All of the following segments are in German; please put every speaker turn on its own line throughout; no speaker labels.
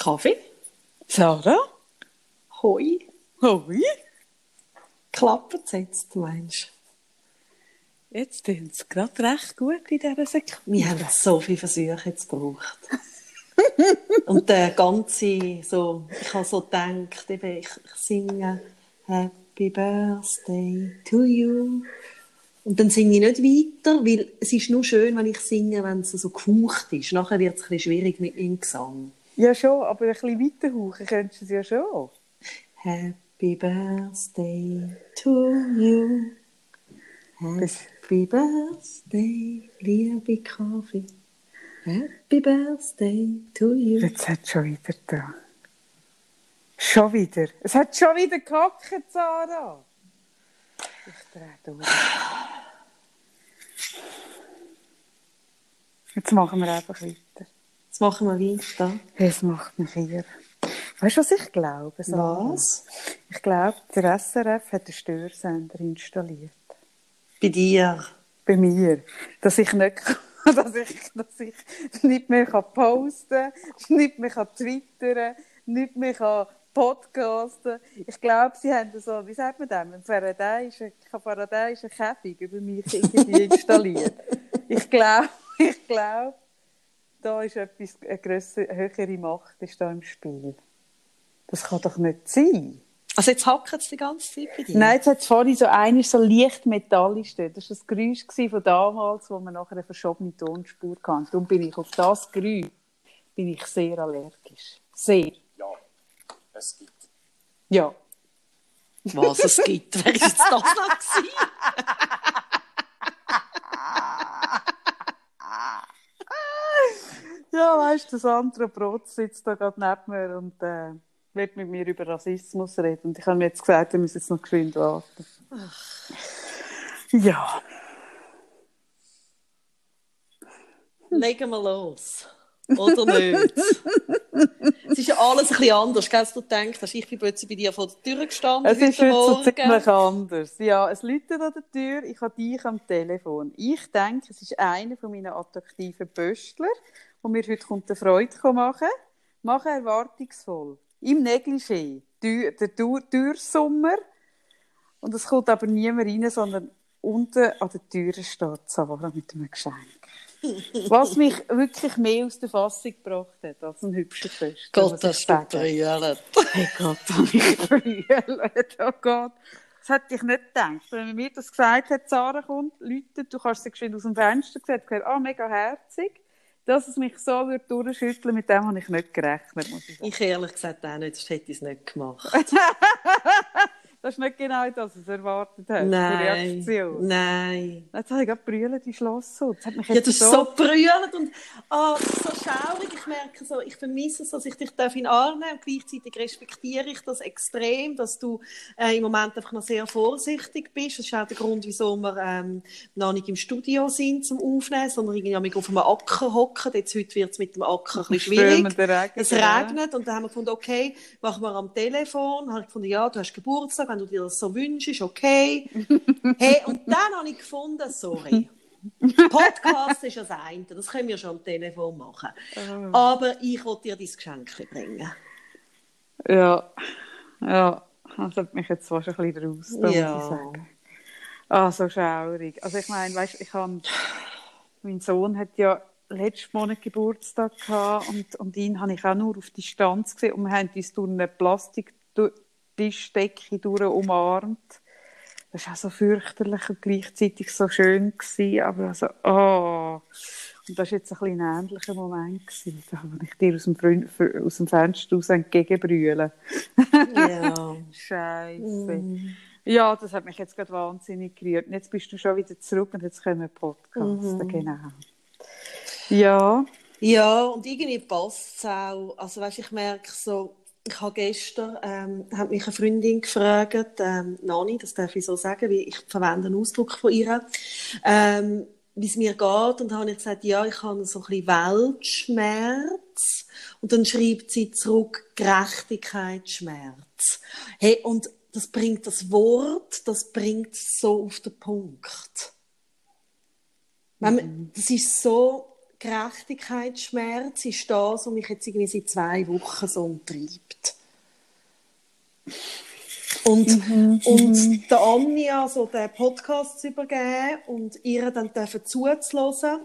Kaffee.
Sarah?
Hoi.
Hoi.
Klappt es jetzt, du meinst?
Jetzt tun es gerade recht gut in dieser Sekunde.
Wir haben so viele Versuche jetzt gebraucht. Und der ganze, so, ich habe so gedacht, eben, ich, ich singe Happy Birthday to you. Und dann singe ich nicht weiter, weil es ist nur schön, wenn ich singe, wenn es so gehaucht ist. Nachher wird es ein bisschen schwierig mit meinem Gesang.
Ja, schon, aber ein bisschen weiter hauchen könntest du es ja schon.
Happy Birthday to you. Happy Birthday, liebe Kaffee. Happy Birthday to you.
Jetzt hat es schon wieder da. Schon wieder. Es hat schon wieder gehackt, Sarah. Ich drehe durch. Jetzt machen wir einfach weiter.
Jetzt machen wir weiter.
Es macht mich irre. Weißt du, was ich glaube? Sarah?
Was?
Ich glaube, der SRF hat einen Störsender installiert.
Bei dir.
Bei mir. Dass ich nicht, dass ich, dass ich nicht mehr posten kann, nicht mehr twittern kann, nicht mehr podcasten Ich glaube, sie haben so, wie sagt man das, ein pharadeischen, pharadeischen Käfig über mich irgendwie installiert. ich glaube, ich glaube, da ist etwas, eine grössere, höhere Macht ist da im Spiel. Das kann doch nicht sein.
Also jetzt hackt es die ganze Zeit bei dir?
Nein, jetzt hat es vorhin so eine so leicht metallisch dort. Das war das Geräusch von damals, wo man nachher eine verschobene Tonspur hatte. Darum bin ich auf das Geräusch bin ich sehr allergisch. Sehr.
Ja, es gibt.
Ja.
Was es gibt. Wer ist jetzt das noch gewesen?
Ja, weißt du, Sandra Brotz sitzt da gerade neben mir und äh, will mit mir über Rassismus reden. Und ich habe mir jetzt gesagt, wir müssen jetzt noch geschwind warten. Ja.
Legen wir los. Oder nicht? es ist ja alles ein bisschen anders, gell, als du denkst. Ich bin plötzlich bei dir vor der Tür gestanden.
Es ist
heute
so ziemlich anders. Ja, es läutet an der Tür, ich habe dich am Telefon. Ich denke, es ist einer von meinen attraktiven Pöstler, der mir heute kommt eine Freude machen Mache erwartungsvoll. Im Negligé. Der Tür- Türsummer. Und es kommt aber niemand rein, sondern unten an der Tür steht Sarah mit einem Geschenk. Was mich wirklich mehr aus der Fassung gebracht hat als ein hübscher Fest.
Gott, das brüllt.
Hey Gott, habe ich brüllt. Oh Gott. Das hätte ich nicht gedacht. Wenn mir das gesagt hat, Sarah kommt, Leute, du kannst sie geschwind aus dem Fenster gesagt, ah, mega herzig. Dass es mich so würde durchschütteln, mit dem habe ich nicht gerechnet, muss ich sagen.
Ich ehrlich gesagt auch nicht, sonst hätte ich es nicht gemacht.
Das ist nicht genau das, was du erwartet hast. Die
Nein.
Reaktion.
Nein.
Jetzt habe ich gerade brüllt in Schloss. so. Das hat mich
Ja,
jetzt
das ist so brüllend und ist so schaurig. Ich merke so, ich vermisse es, dass ich dich darf in nehmen und gleichzeitig respektiere ich das extrem, dass du äh, im Moment einfach noch sehr vorsichtig bist. Das ist auch der Grund, wieso wir ähm, noch nicht im Studio sind zum Aufnehmen, sondern irgendwie auf einem Acker hocken. Jetzt heute wird es mit dem Acker ein bisschen schwierig.
Regen,
Es
ja.
regnet und dann haben wir gefunden, okay, machen wir am Telefon. Dann habe ich gefunden, ja, du hast Geburtstag, wenn du dir das so wünschst, okay. hey, und dann habe ich gefunden, sorry. Podcast ist das eine, das können wir schon am Telefon machen. Aber ich wollte dir dein Geschenk bringen.
Ja, ja. Das hat mich jetzt fast ein bisschen raus, da
Ja.
muss ich sagen. Ah, so schaurig. Also ich meine, weißt, ich habe, mein Sohn hat ja letzten Monat Geburtstag gehabt und, und ihn habe ich auch nur auf Distanz gesehen und wir haben uns durch eine Plastiktischdecke durch umarmt. Das war auch so fürchterlich und gleichzeitig so schön gewesen, aber also, oh. Und das war jetzt ein bisschen ein ähnlicher Moment gewesen, da wo ich dir aus dem, Frün- aus dem Fenster raus entgegenbrüllen.
Ja.
Scheiße.
Mhm.
Ja, das hat mich jetzt gerade wahnsinnig gerührt. Und jetzt bist du schon wieder zurück und jetzt können wir podcasten.
Mhm.
Genau. Ja.
Ja, und irgendwie passt es auch. Also, weißt, ich merke so, ich habe gestern, ähm, hat mich eine Freundin gefragt, ähm, Nani, das darf ich so sagen, wie ich verwende einen Ausdruck von ihr, ähm, wie es mir geht. Und dann habe ich gesagt, ja, ich habe so ein bisschen Weltschmerz. Und dann schreibt sie zurück, Gerechtigkeitsschmerz. Hey, und das bringt das Wort, das bringt es so auf den Punkt. Man, das ist so Gerechtigkeitsschmerz ist das, was mich jetzt irgendwie seit zwei Wochen so umtreibt. Und,
Mhm,
und der Anja so den Podcast zu übergeben und ihr dann dürfen zuzuhören,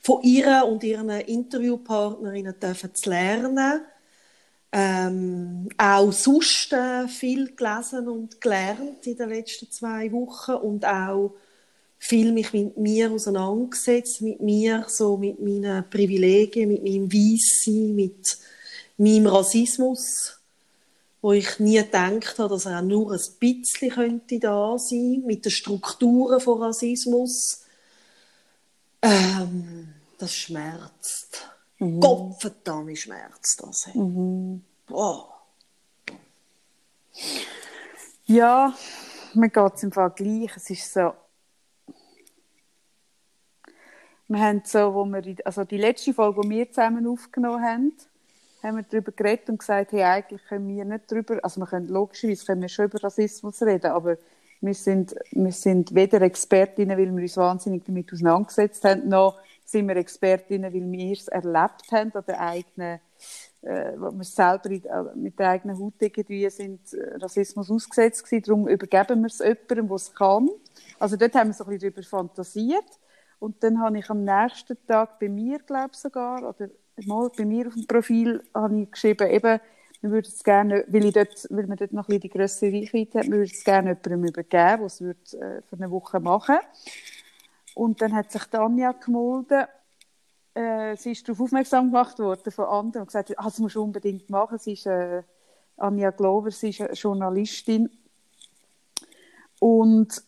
von ihr und ihren Interviewpartnerinnen dürfen zu lernen, ähm, auch sonst äh, viel gelesen und gelernt in den letzten zwei Wochen und auch viel mich mit mir auseinandergesetzt, mit mir, so mit meinen Privilegien, mit meinem Weissein, mit meinem Rassismus, wo ich nie gedacht habe, dass er auch nur ein bisschen könnte da sein, mit den Strukturen von Rassismus. Ähm, das schmerzt.
Mhm.
Gottverdammt schmerzt das. hey. Boah.
Ja, mir geht es im Fall gleich. Es ist so. Wir haben so, wo wir, also die letzte Folge, die wir zusammen aufgenommen haben, haben wir darüber geredet und gesagt, hey, eigentlich können wir nicht darüber, also wir können, logischerweise können wir schon über Rassismus reden, aber wir sind, wir sind weder Expertinnen, weil wir uns wahnsinnig damit auseinandergesetzt haben, noch sind wir Expertinnen, weil wir es erlebt haben an der eigenen äh, wir selber in, äh, mit der eigenen Haut irgendwie sind äh, Rassismus ausgesetzt gewesen. Darum übergeben wir es jemandem, der es kann. Also dort haben wir so ein bisschen darüber fantasiert. Und dann habe ich am nächsten Tag bei mir, glaube ich sogar, oder mal bei mir auf dem Profil, habe ich geschrieben, eben, wir würden es gerne, weil, ich dort, weil wir dort noch ein die grössere Reichweite haben, wir würden es gerne jemandem übergeben, der es äh, für eine Woche machen Und dann hat sich Anja gemeldet, äh, sie ist darauf aufmerksam gemacht worden von anderen und gesagt, ah, das musst du unbedingt machen. Sie ist äh, Anja Glover, sie ist eine Journalistin. Und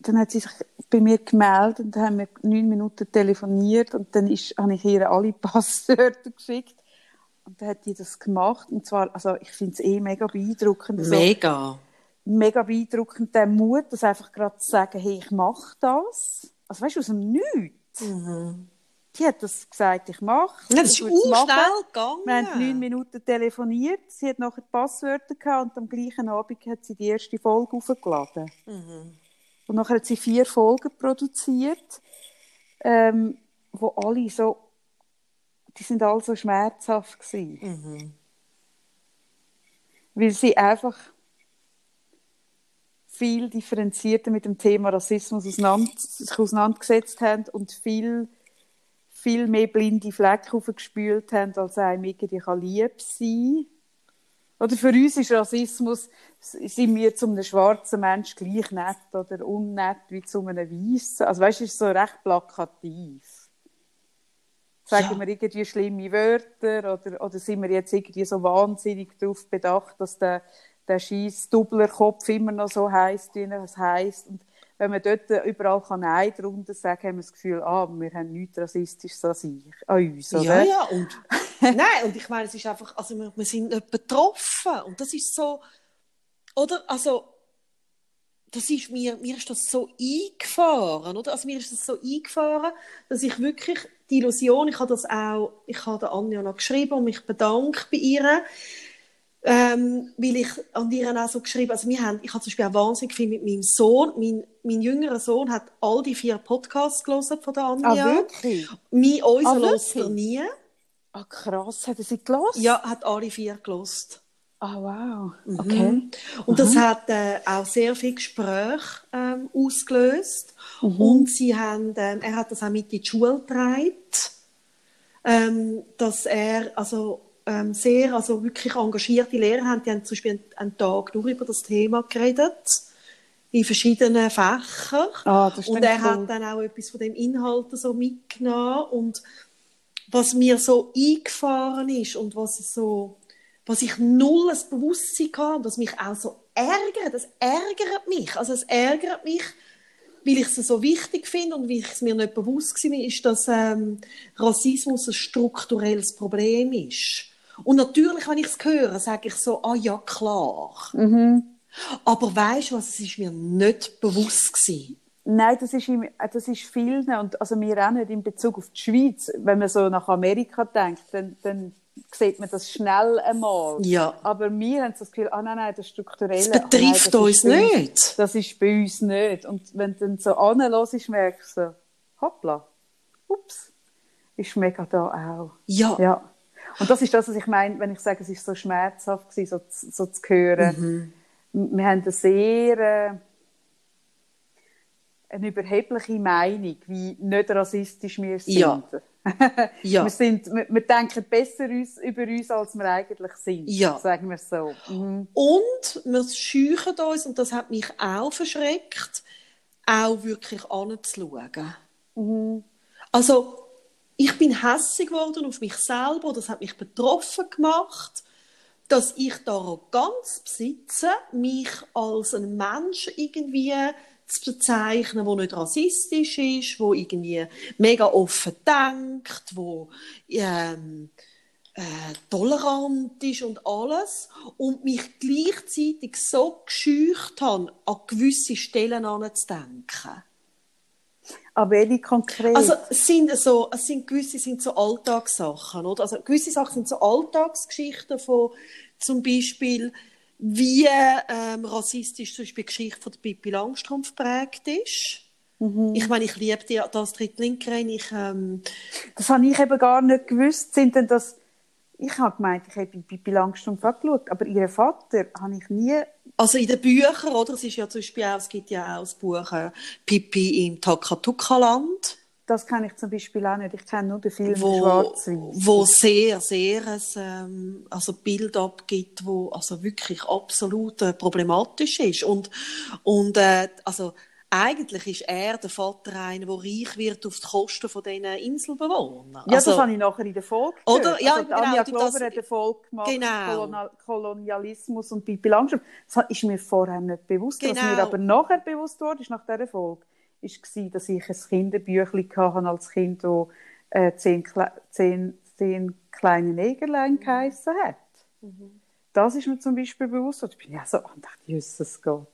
dann hat sie sich bei mir gemeldet und haben wir neun Minuten telefoniert und dann ist, habe ich ihr alle Passwörter geschickt. Und dann hat die das gemacht. Und zwar, also ich finde es eh mega beeindruckend. So,
Mega.
mega beeindruckend, der Mut, das einfach gerade zu sagen, hey, ich mache das. Also weißt du, aus dem Nichts. Die hat das gesagt, ich mache
Ja, das ist schnell gegangen.
Wir haben neun Minuten telefoniert, sie hat nachher die Passwörter gehabt und am gleichen Abend hat sie die erste Folge aufgeladen. Und nachher hat sie vier Folgen produziert, ähm, wo alle so, die sind alle so schmerzhaft gewesen. Weil sie einfach viel differenzierter mit dem Thema Rassismus auseinander, sich auseinandergesetzt haben und viel, viel mehr blinde Flecken aufgespült haben, als einem irgendwie kann lieb sein Oder für uns ist Rassismus, sind wir zu einem schwarzen Mensch gleich nett oder unnett wie zu einem weißen. Also weißt du, ist so recht plakativ. Sagen
Ja.
wir irgendwie schlimme Wörter oder, oder sind wir jetzt irgendwie so wahnsinnig darauf bedacht, dass der, der scheiß Doublerkopf immer noch so heisst, wie er es heisst. Und wenn man dort überall kann Nein drunter sagen, haben wir das Gefühl, ah, wir haben nichts Rassistisches an, sich, an uns, oder?
Ja, ja, und nein, und ich meine, es ist einfach, also wir, wir sind nicht betroffen und das ist so, oder, also, das ist mir, mir ist das so eingefahren, oder, also mir ist das so eingefahren, dass ich wirklich die Illusion, ich habe das auch, ich habe der Anja noch geschrieben und mich bedankt bei ihr, ähm, weil ich an ihr auch so geschrieben also wir haben, ich habe zum Beispiel auch wahnsinnig viel mit meinem Sohn, mein, mein jüngerer Sohn hat all die vier Podcasts gelesen von der Anja.
Ah, wirklich?
Mein, unser
Ah,
er nie.
Ah, krass. Hat er sie gelassen?
Ja, hat alle vier gelost.
Ah, wow.
Mhm.
Okay.
Und das hat äh, auch sehr viel Gespräch ähm, ausgelöst.
Mhm.
Und sie haben, ähm, er hat das auch mit in die Schule getragen, ähm, dass er also ähm, sehr, also wirklich engagierte Lehrer haben, die haben zum Beispiel einen, einen Tag nur über das Thema geredet in verschiedenen Fächern.
Ah,
und er
cool.
hat dann auch etwas von dem Inhalt so mitgenommen und was mir so eingefahren ist und was so, was ich null ein Bewusstsein hatte und was mich auch so ärgert, das ärgert mich, also es ärgert mich, weil ich es so wichtig finde und weil ich es mir nicht bewusst war, ist, dass ähm, Rassismus ein strukturelles Problem ist. Und natürlich, wenn ich es höre, sage ich so, ah ja, klar. Aber weißt du was, es ist mir nicht bewusst gewesen.
Nein, das ist, im, äh, das ist vielen, und also wir auch nicht in Bezug auf die Schweiz. Wenn man so nach Amerika denkt, dann, dann sieht man das schnell einmal.
Ja.
Aber wir haben das Gefühl, ah nein, nein, das Strukturelle.
Es
ah, nein,
betrifft
das
uns
ist bei uns-
nicht.
Das ist bei uns nicht. Und wenn du dann so anhörst, merkst du so, hoppla, ups. ist mega da auch.
Ja.
Ja. Und das ist das, was ich meine, wenn ich sage, es ist so schmerzhaft gewesen, so, zu- so zu hören.
Mhm.
Wir haben eine sehr äh, eine überhebliche Meinung, wie nicht rassistisch wir sind.
Ja. Ja.
wir, sind wir, wir denken besser uns, über uns, als wir eigentlich sind.
Ja.
Sagen wir es so. Mhm.
Und wir scheuchen uns, und das hat mich auch verschreckt, auch wirklich anzuschauen. Also, ich bin hässig geworden auf mich selber, das hat mich betroffen gemacht, dass ich die Arroganz besitze, mich als ein Mensch irgendwie zu bezeichnen, der nicht rassistisch ist, wo irgendwie mega offen denkt, wo ähm, äh, tolerant ist und alles und mich gleichzeitig so gescheucht habe, an gewisse Stellen anzudenken.
Aber welche konkret?
Also es sind so, es sind gewisse sind so Alltagssachen, oder? Also gewisse Sachen sind so Alltagsgeschichten von zum Beispiel wie ähm, rassistisch zum Beispiel die Geschichte von der Pippi Langstrumpf geprägt ist. Ich meine, ich liebe die, das Tritt Linkerin. Ich, ähm,
Das habe ich eben gar nicht gewusst. Sind denn das... Ich habe gemeint, ich habe Pippi Langstrumpf angeschaut, aber ihren Vater habe ich nie...
also in den Büchern, oder? Es ist ja zum Beispiel auch, es gibt ja auch das Buch äh, Pippi im Takatuka-Land.
Das kenne ich zum Beispiel auch nicht. Ich kenne nur den Film
wo,
Schwarz-Weiß.
wo sehr, sehr ein ähm, also Bild abgibt, wo also wirklich absolut äh, problematisch ist. Und, und äh, also eigentlich ist er, der Vater, einer, der reich wird auf die Kosten von diesen Inselbewohnern.
Ja,
also,
das habe ich nachher in der Folge
Oder?
gehört.
Ja,
also,
genau,
Anja Glover
das-
hat eine Folge gemacht,
Genau.
Kolonial Kolonialismus und Pippi Langstrumpf. Das ist mir vorher nicht bewusst. Was
Genau.
mir aber nachher bewusst wurde, ist nach dieser Folge, war, dass ich ein Kinderbüchlein hatte als Kind, das äh, zehn, Kle zehn, zehn kleine Negerlein geheissen hat. Das ist mir zum Beispiel bewusst. Und ich bin ja so, und dachte, Jesus Gott.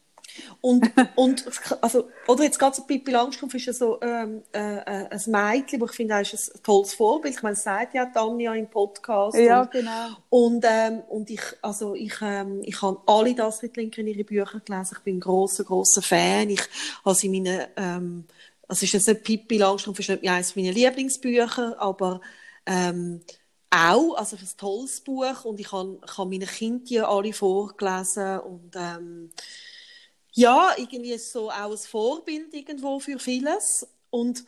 Und, und also, oder jetzt gerade so Pippi Langstrumpf ist ja so ähm, äh, äh, ein Mädchen, wo ich finde, das ist ein tolles Vorbild. Ich meine, das sagt ja Tanja im Podcast.
Ja,
und,
genau.
Und, ähm, und ich, also ich, ähm, ich habe alle das mit Linker in ihre Bücher gelesen. Ich bin ein grosser, grosser Fan. Ich habe sie meine, ähm, also ist jetzt nicht Pippi Langstrumpf, ist nicht eines meiner Lieblingsbücher, aber ähm, auch, also ein tolles Buch und ich habe, ich habe meinen Kindern alle vorgelesen und ähm, ja, irgendwie ist so auch ein Vorbild irgendwo für vieles und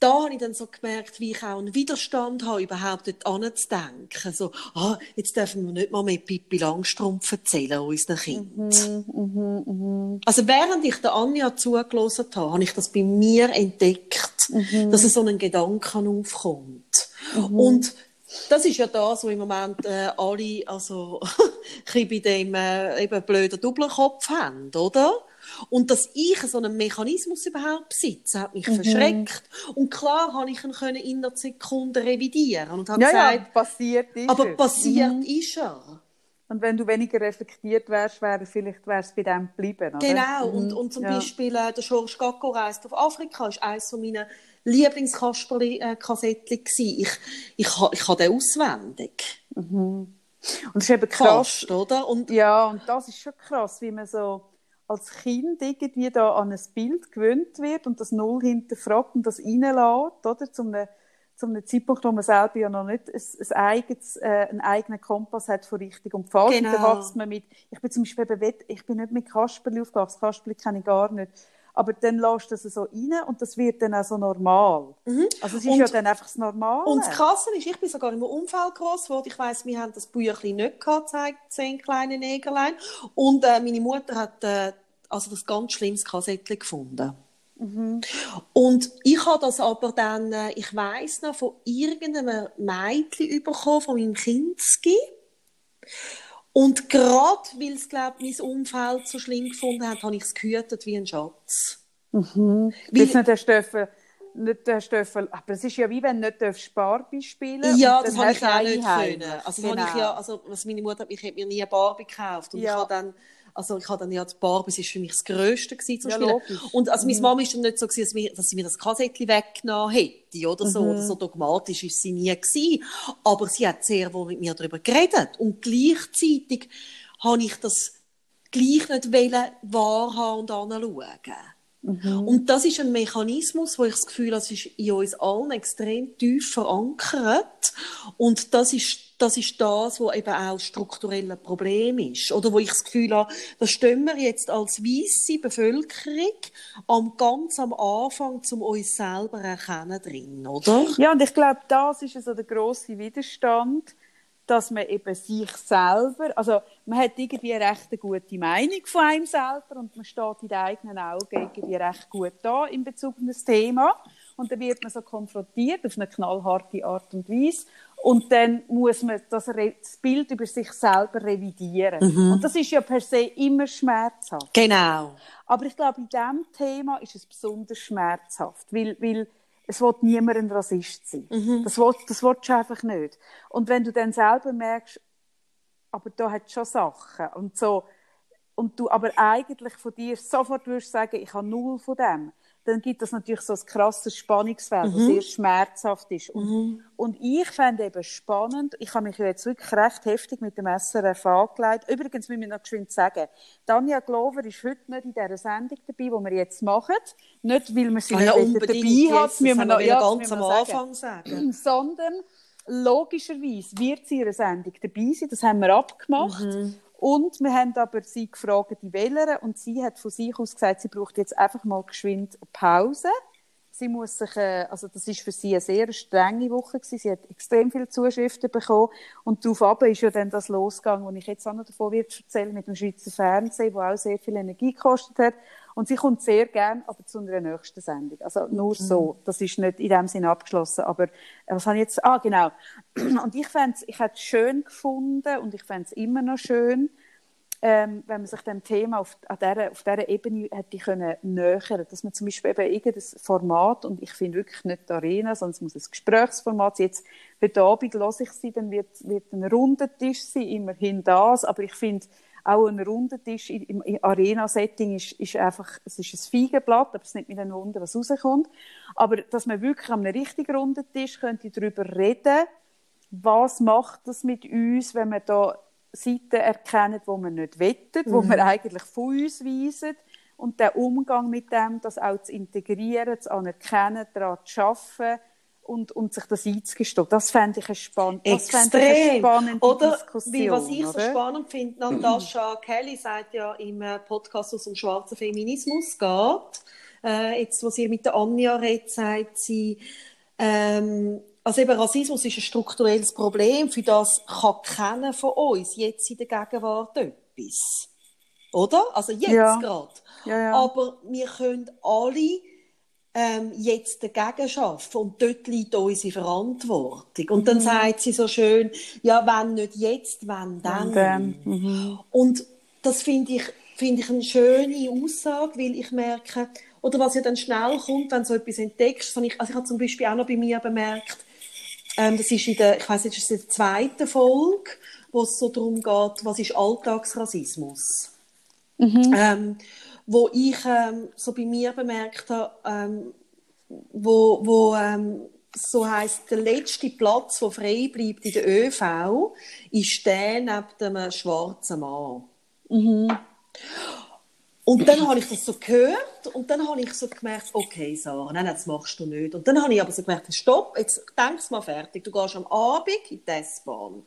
da habe ich dann so gemerkt, wie ich auch einen Widerstand habe, überhaupt dort anzudenken. So, ah, jetzt dürfen wir nicht mal mehr Pippi Langstrumpf erzählen unseren Kindern. Also während ich der Anja zugelassen habe, habe ich das bei mir entdeckt, dass so ein Gedanken aufkommt. Und das ist ja das, was im Moment äh, alle also, ein bei dem äh, eben blöden Doppelkopf haben, oder? Und dass ich so einen Mechanismus überhaupt besitze, hat mich verschreckt. Und klar habe ich ihn können in einer Sekunde revidieren und habe
Ja, ja,
gesagt,
passiert ist
aber
es.
passiert ist er.
Und wenn du weniger reflektiert wärst, wäre vielleicht wär's bei dem geblieben, oder?
Genau, und, und zum
Mhm. Ja.
Beispiel äh, der George Gacko reist auf Afrika, ist eines von meinen Lieblingskasperli-Kassettchen gewesen. Ich, ich, ha- ich habe den auswendig.
Und es ist eben krass.
Fast, oder? Und
Ja, und das ist schon krass, wie man so als Kind irgendwie da an ein Bild gewöhnt wird und das Null hinterfragt und das reinlässt, oder? Zum zum einem Zeitpunkt, wo man selber ja noch nicht ein, ein eigenes, äh, einen eigenen Kompass hat von richtig und falsch.
Genau.
Dann wächst man mit, ich bin zum Beispiel eben, wett- ich bin nicht mit Kasperli aufgewachsen, Kasperli kenne ich gar nicht. Aber dann lässt du das so rein und das wird dann auch so normal. Also es ist
Und-
ja dann einfach das Normale.
Und das Krasse ist, ich bin sogar im Unfall groß geworden. Ich weiss, wir haben das Büchlein nicht gehabt, zeigt zehn kleine Negerlein. Und äh, meine Mutter hat äh, also das ganz schlimmes Kassettchen gefunden. Und ich habe das aber dann, äh, ich weiss noch, von irgendeinem Mädchen bekommen, von meinem Kindski. Und gerade weil es, glaube ich, mein Umfeld so schlimm gefunden hat, habe ich es gehütet wie ein Schatz.
Weil nicht der Stöffel, nicht der Stöffel, aber es ist ja wie wenn du nicht Barbie spielen
Ja, das
dann
habe ich auch nicht können. Also,
genau.
habe ich ja, also, was meine Mutter hat, ich hätte mir nie eine Barbie gekauft. Und
Ja.
ich habe dann, also, ich habe dann ja, die Barbie, das ist für mich das Grösste gewesen zum
Ja,
Spielen.
logisch. Mhm.
Und, also, meine Mama ist dann nicht so gewesen, dass, mir, dass sie mir das Kassettchen weggenommen hätte, oder so.
Mhm.
Oder so dogmatisch ist sie nie gewesen. Aber sie hat sehr wohl mit mir darüber geredet. Und gleichzeitig habe ich das gleich nicht wollen wahrhaben und anschauen. Und das ist ein Mechanismus, wo ich das Gefühl habe, es ist in uns allen extrem tief verankert. Und das ist, das ist das, was eben auch strukturelle Problem ist. Oder wo ich das Gefühl habe, da stehen wir jetzt als weiße Bevölkerung am, ganz am Anfang, um uns selber erkennen drin, oder?
Ja, und ich glaube, das ist so der grosse Widerstand, dass man eben sich selber, also man hat irgendwie eine recht gute Meinung von einem selber und man steht in den eigenen Augen irgendwie recht gut da in Bezug auf das Thema und dann wird man so konfrontiert auf eine knallharte Art und Weise und dann muss man das, das Bild über sich selber revidieren. Mhm. Und das ist ja per se immer schmerzhaft.
Genau.
Aber ich glaube, in diesem Thema ist es besonders schmerzhaft, weil, weil es will niemand ein Rassist sein. Mhm. Das, will, das willst du einfach nicht. Und wenn du dann selber merkst, aber da hat schon Sachen und so, und du aber eigentlich von dir sofort würdest sagen, ich habe null von dem, dann gibt es natürlich so ein krasses Spannungsfeld, mhm. das sehr schmerzhaft ist. Und, mhm. und ich fände eben spannend, ich habe mich jetzt wirklich recht heftig mit dem SRF angelegt. Übrigens müssen wir noch geschwind sagen, Tanja Glover ist heute nicht in dieser Sendung dabei, die wir jetzt machen. Nicht, weil wir sie
ah, ja,
nicht dabei hat,
müssen wir noch ja, ganz am Anfang sagen.
sagen. Sondern logischerweise wird sie in einer Sendung dabei sein, das haben wir abgemacht. Mhm. Und wir haben aber sie gefragt, die Wähler, und sie hat von sich aus gesagt, sie braucht jetzt einfach mal geschwind Pause. Sie muss sich, äh, also das ist für sie eine sehr strenge Woche gewesen. Sie hat extrem viele Zuschriften bekommen. Und darauf ab ist ja dann das losgegangen, wo ich jetzt auch noch davon wird erzählen, mit dem Schweizer Fernsehen, wo auch sehr viel Energie gekostet hat. Und sie kommt sehr gern, aber zu einer nächsten Sendung. Also nur mhm. so. Das ist nicht in dem Sinne abgeschlossen. Aber äh, was habe ich jetzt? Ah, genau. Und ich fände ich hätte es schön gefunden und ich fände es immer noch schön, ähm, wenn man sich dem Thema auf, an dieser, auf dieser Ebene hätte können nähern, dass man zum Beispiel eben irgendein Format, und ich finde wirklich nicht die Arena, sondern es muss ein Gesprächsformat sein. Jetzt, heute Abend höre ich sie, dann wird, wird ein runder Tisch sein, immerhin das, aber ich finde, auch ein runder Tisch im, Arena-Setting ist, ist einfach, es ist ein Feigenblatt, aber es ist nicht mit einem Wunder, was rauskommt. Aber dass man wirklich an einem richtig runden Tisch könnte darüber reden, was macht das mit uns, wenn wir da Seiten erkennen, wo man nicht wettet, mhm. wo wir eigentlich von uns weisen und der Umgang mit dem, das auch zu integrieren, zu anerkennen, daran zu arbeiten, und, und sich das einzugestehen. Das fände ich eine, spann das
ich eine spannende oder, Diskussion. Wie, was ich oder? so spannend finde, Natascha Kelly sagt ja im äh, Podcast, wo es um schwarzen Feminismus geht, äh, jetzt, wo sie mit der Anja redet, sagt sie, ähm, also eben Rassismus ist ein strukturelles Problem, für das kann keiner von uns jetzt in der Gegenwart etwas. Oder? Also jetzt ja. gerade. Ja, ja. Aber wir können alle ähm, jetzt dagegen schaffen und dort liegt unsere Verantwortung. Und dann mhm. sagt sie so schön, ja, wenn nicht jetzt, wenn dann. dann. Mhm. Und das finde ich, finde ich eine schöne Aussage, weil ich merke, oder was ja dann schnell kommt, wenn du so etwas entdeckst, ich, also ich habe zum Beispiel auch noch bei mir bemerkt, ähm, das ist in der, ich weiß nicht, ist in der zweiten Folge, wo es so darum geht, was ist Alltagsrassismus? Mhm. Ähm, wo ich ähm, so bei mir bemerkt habe, ähm, wo, wo ähm, so heißt der letzte Platz, der frei bleibt in der ÖV, ist der neben dem schwarzen Mann. Mhm. Und dann habe ich das so gehört und dann habe ich so gemerkt, okay, Sarah, nein, das machst du nicht. Und dann habe ich aber so gemerkt, stopp, jetzt denkst mal fertig, du gehst am Abend in die S-Bahn.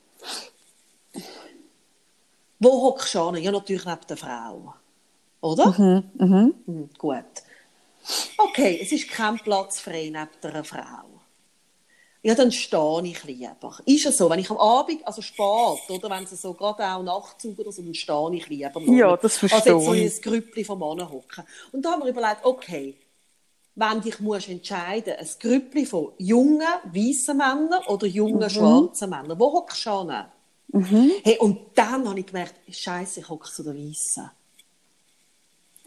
Wo hockst du an? Ja, natürlich neben der Frau. Oder? Mhm, mhm. Mhm, gut. Okay, es ist kein Platz frei neben einer Frau. Ja, dann stehe ich lieber. Ist es so, wenn ich am Abend, also spät, oder wenn es so gerade auch Nachtzug oder so, dann stehe ich lieber.
Noch. Ja, das verstehe ich. Also
so in ein Grüppli von Männern hocken. Und da haben wir überlegt, okay, wenn dich musst entscheiden, ein Grüppli von jungen, weißen Männern oder jungen, mhm. schwarzen Männern, wo hockst du an? Mhm. Hey, und dann habe ich gemerkt, Scheiße, ich hocke zu den Weißen.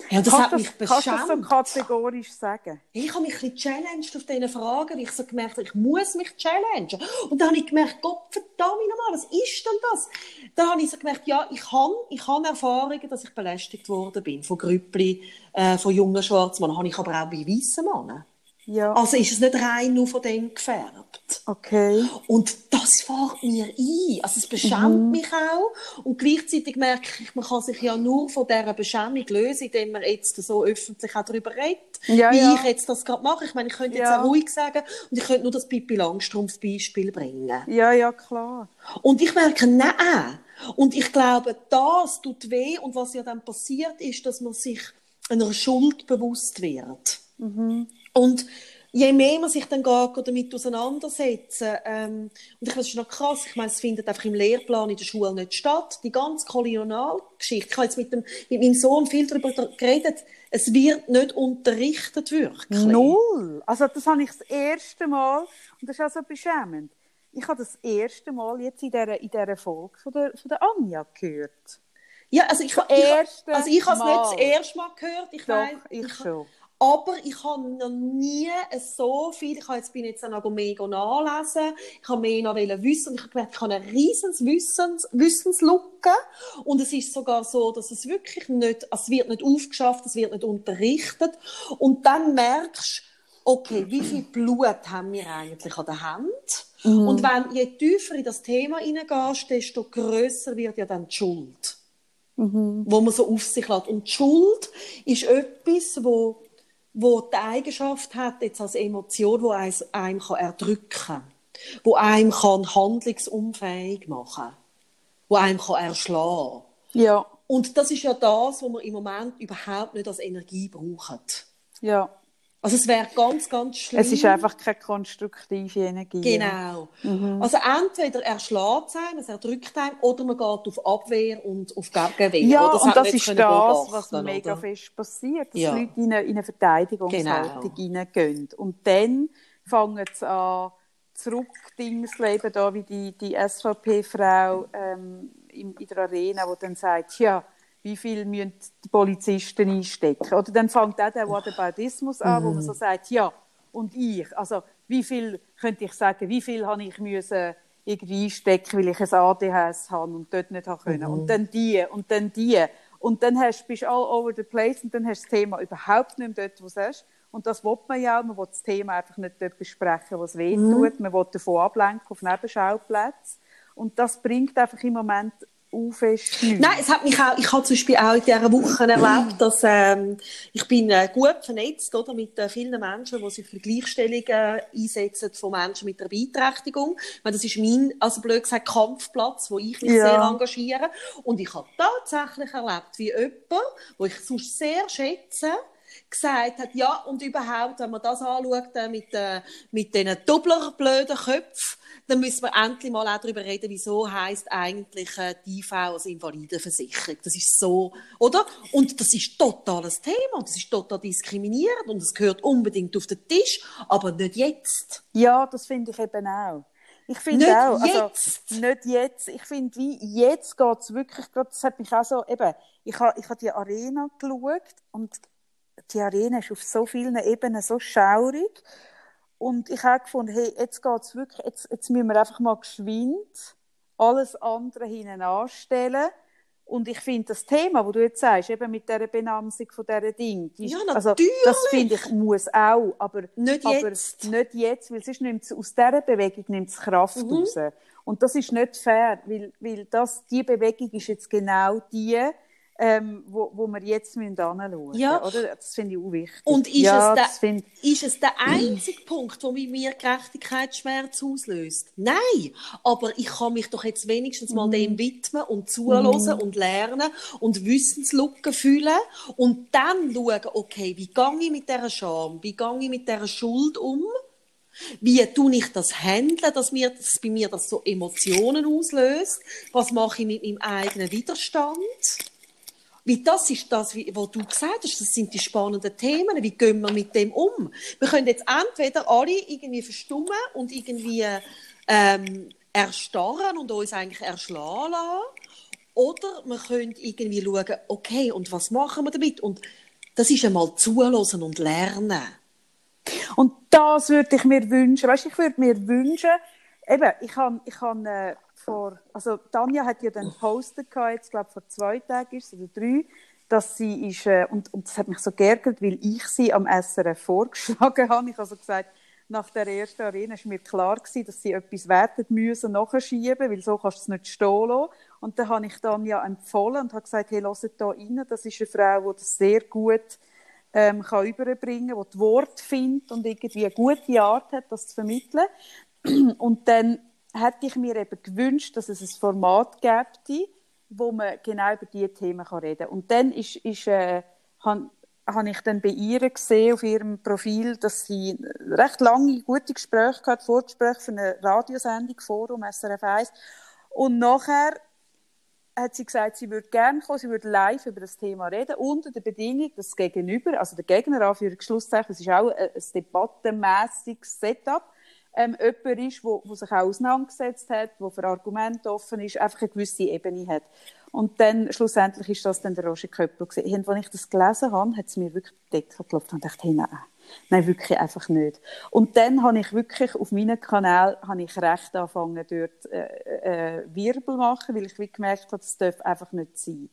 Ja, das
kannst
hat mich
beschämt. Kannst du so kategorisch sagen?
Ich habe mich ein bisschen challenged auf diese Fragen, weil ich so gemerkt habe, ich muss mich challengen. Und dann habe ich gemerkt, Gott verdammt nochmal, was ist denn das? Dann habe ich so gemerkt, ja, ich habe, ich habe Erfahrungen, dass ich belästigt worden bin von Grüppli, äh, von jungen Schwarzmännern. Habe ich aber auch bei weißen Männern.
Ja.
Also ist es nicht rein nur von dem gefärbt.
Okay.
Und das fällt mir ein. Also es beschämt
Mhm.
mich auch. Und gleichzeitig merke ich, man kann sich ja nur von dieser Beschämung lösen, indem man jetzt so öffentlich auch darüber redet,
Ja,
wie
ja.
ich jetzt das gerade mache. Ich meine, ich könnte jetzt auch ruhig sagen und ich könnte nur das Pippi Langstrumpf-Beispiel bringen.
Ja, ja, klar.
Und ich merke, nein. Und ich glaube, das tut weh. Und was ja dann passiert, ist, dass man sich einer Schuld bewusst wird. Und je mehr man sich dann geht, damit auseinandersetzen, ähm, und ich finde, das ist noch krass, ich meine, es findet einfach im Lehrplan in der Schule nicht statt. Die ganze Kolonialgeschichte, ich habe jetzt mit, dem, mit meinem Sohn viel darüber geredet, es wird nicht unterrichtet wirklich.
Null. Also das habe ich das erste Mal, und das ist auch so beschämend, ich habe das erste Mal jetzt in dieser, in dieser Folge von der, von der Anja gehört.
Ja, also ich, ich, also ich habe es nicht das erste Mal gehört. Ich
Doch,
weiss,
ich schon.
Aber ich habe noch nie so viel, ich habe jetzt, bin jetzt noch mega nachlesen, ich habe mehr noch wissen und ich habe gemerkt, ich habe eine riesen Wissens, Wissenslücke. Und es ist sogar so, dass es wirklich nicht, es wird nicht aufgeschafft, es wird nicht unterrichtet. Und dann merkst du, okay, wie viel Blut haben wir eigentlich an der Hand? Und wenn, je tiefer in das Thema hineingehst, desto grösser wird ja dann die Schuld. Wo man so auf sich lässt. Und die Schuld ist etwas, wo, wo die Eigenschaft hat, jetzt als Emotion, wo eins- einem kann erdrücken kann, wo einem kann handlungsunfähig machen wo einem kann erschlagen
Ja,
Und das ist ja das, was wir im Moment überhaupt nicht als Energie brauchen.
ja.
Also es wäre ganz, ganz schlimm.
Es ist einfach keine konstruktive Energie.
Genau. Also entweder erschlägt es einem, es erdrückt einem, oder man geht auf Abwehr und auf Gegenwehr.
Ja,
oder?
und das ist das, was mega
oder?
fest passiert, dass
Ja.
Leute in eine, in eine Verteidigungshaltung
Genau.
hineingehen. Und dann fangen sie an, zurückdingsleben, da wie die, die SVP-Frau ähm, in, in der Arena, die dann sagt, ja, wie viel müssen die Polizisten einstecken? Oder dann fängt auch der Whataboutismus an, wo man so sagt, ja, und ich, also wie viel, könnte ich sagen, wie viel habe ich müssen irgendwie einstecken, weil ich ein ADHS habe und dort nicht habe können. Und dann die, und dann die. Und dann hast, bist du all over the place und dann hast du das Thema überhaupt nicht mehr dort, wo du hast. Und das will man ja. Man will das Thema einfach nicht dort besprechen, was weh tut. Man will davon ablenken auf Nebenschauplätze. Und das bringt einfach im Moment
Nein, es hat mich auch, ich habe zum Beispiel auch in dieser Woche erlebt, dass ähm, ich bin äh, gut vernetzt oder, mit äh, vielen Menschen, die sich für die Gleichstellung äh, einsetzen von Menschen mit einer Beeinträchtigung. Meine, das ist mein, also blöd gesagt, Kampfplatz, wo ich mich
Ja.
sehr engagiere. Und ich habe tatsächlich erlebt, wie jemand, wo ich sonst sehr schätze, gesagt hat, ja, und überhaupt, wenn man das anschaut, äh, mit, äh, mit diesen doppler blöden Köpfen, dann müssen wir endlich mal auch darüber reden, wieso heisst eigentlich äh, die IV als Invalidenversicherung. Das ist so, oder? Und das ist totales Thema und das ist total diskriminierend und es gehört unbedingt auf den Tisch, aber nicht jetzt.
Ja, das finde ich eben auch. Ich finde auch, also,
jetzt.
nicht jetzt. Ich finde, wie jetzt geht es wirklich, das hat mich auch so, eben, ich habe ich ha die Arena geschaut und die Arena ist auf so vielen Ebenen so schaurig. Und ich habe gefunden, hey, jetzt geht es wirklich, jetzt, jetzt müssen wir einfach mal geschwind alles andere hinten anstellen. Und ich finde das Thema, wo du jetzt sagst, eben mit dieser Benamsung von dieser Ding, die
Ja,
also, das finde ich muss auch, aber
Nicht
aber
jetzt.
nicht jetzt, weil sonst nimmt aus dieser Bewegung nimmt es Kraft
Mhm.
raus. Und das ist nicht fair, weil, weil das, die Bewegung ist jetzt genau die, ähm, wo, wo wir jetzt anschauen müssen.
Ja.
Oder? Das finde ich auch wichtig.
Und ist,
ja,
es
das
der,
finde
ist es der einzige Punkt, der mir Gerechtigkeitsschmerz auslöst? Nein, aber ich kann mich doch jetzt wenigstens mal dem widmen und zuhören und lernen und Wissenslücken fühlen und dann schauen, okay, wie gehe ich mit dieser Scham, wie gehe ich mit dieser Schuld um? Wie tue ich das handeln, dass, mir, dass bei mir das so Emotionen auslöst? Was mache ich mit meinem eigenen Widerstand? Wie das ist das, was du gesagt hast, das sind die spannenden Themen. Wie gehen wir mit dem um? Wir können jetzt entweder alle irgendwie verstummen und irgendwie ähm, erstarren und uns eigentlich erschlagen lassen. Oder wir können irgendwie schauen, okay, und was machen wir damit? Und das ist einmal zuhören und lernen.
Und das würde ich mir wünschen. Weißt, ich würde mir wünschen, eben, ich habe, ich habe äh, vor, also Tanja hat ja dann gepostet gehabt, jetzt glaube vor zwei Tagen ist oder drei, dass sie ist, äh, und, und das hat mich so geärgert, weil ich sie am SRF vorgeschlagen habe. Ich habe so gesagt, nach der ersten Arena war mir klar gewesen, dass sie etwas werden müssen, nachschieben, weil so kannst du es nicht stehen lassen. Und dann habe ich dann ja empfohlen und habe gesagt, hey, lasst da rein, das ist eine Frau, die das sehr gut ähm, kann überbringen kann, die das Wort findet und irgendwie eine gute Art hat, das zu vermitteln. Und dann hätte ich mir eben gewünscht, dass es ein Format gäbe, wo man genau über diese Themen reden kann. Und dann ist, ist, äh, habe hab ich dann bei ihr gesehen, auf ihrem Profil, dass sie recht lange, gute Gespräche gehabt, Vorgespräche für eine Radiosendung, Forum, SRF 1. Und nachher hat sie gesagt, sie würde gerne kommen, sie würde live über das Thema reden, unter der Bedingung, dass das Gegenüber, also der Gegner, Anführungszeichen, es ist auch ein, ein debattenmässiges Setup, ähm, jemand ist, wo, wo sich auch auseinandergesetzt hat, wo für Argumente offen ist, einfach eine gewisse Ebene hat. Und dann, schlussendlich ist das dann der Roger Köppel gewesen. Als ich das gelesen habe, hat es mir wirklich die Decke geklopft und dachte, hey, nein, nein, wirklich einfach nicht. Und dann habe ich wirklich auf meinem Kanal habe ich recht angefangen, dort äh, äh, Wirbel machen, weil ich wie gemerkt habe, das darf einfach nicht sein.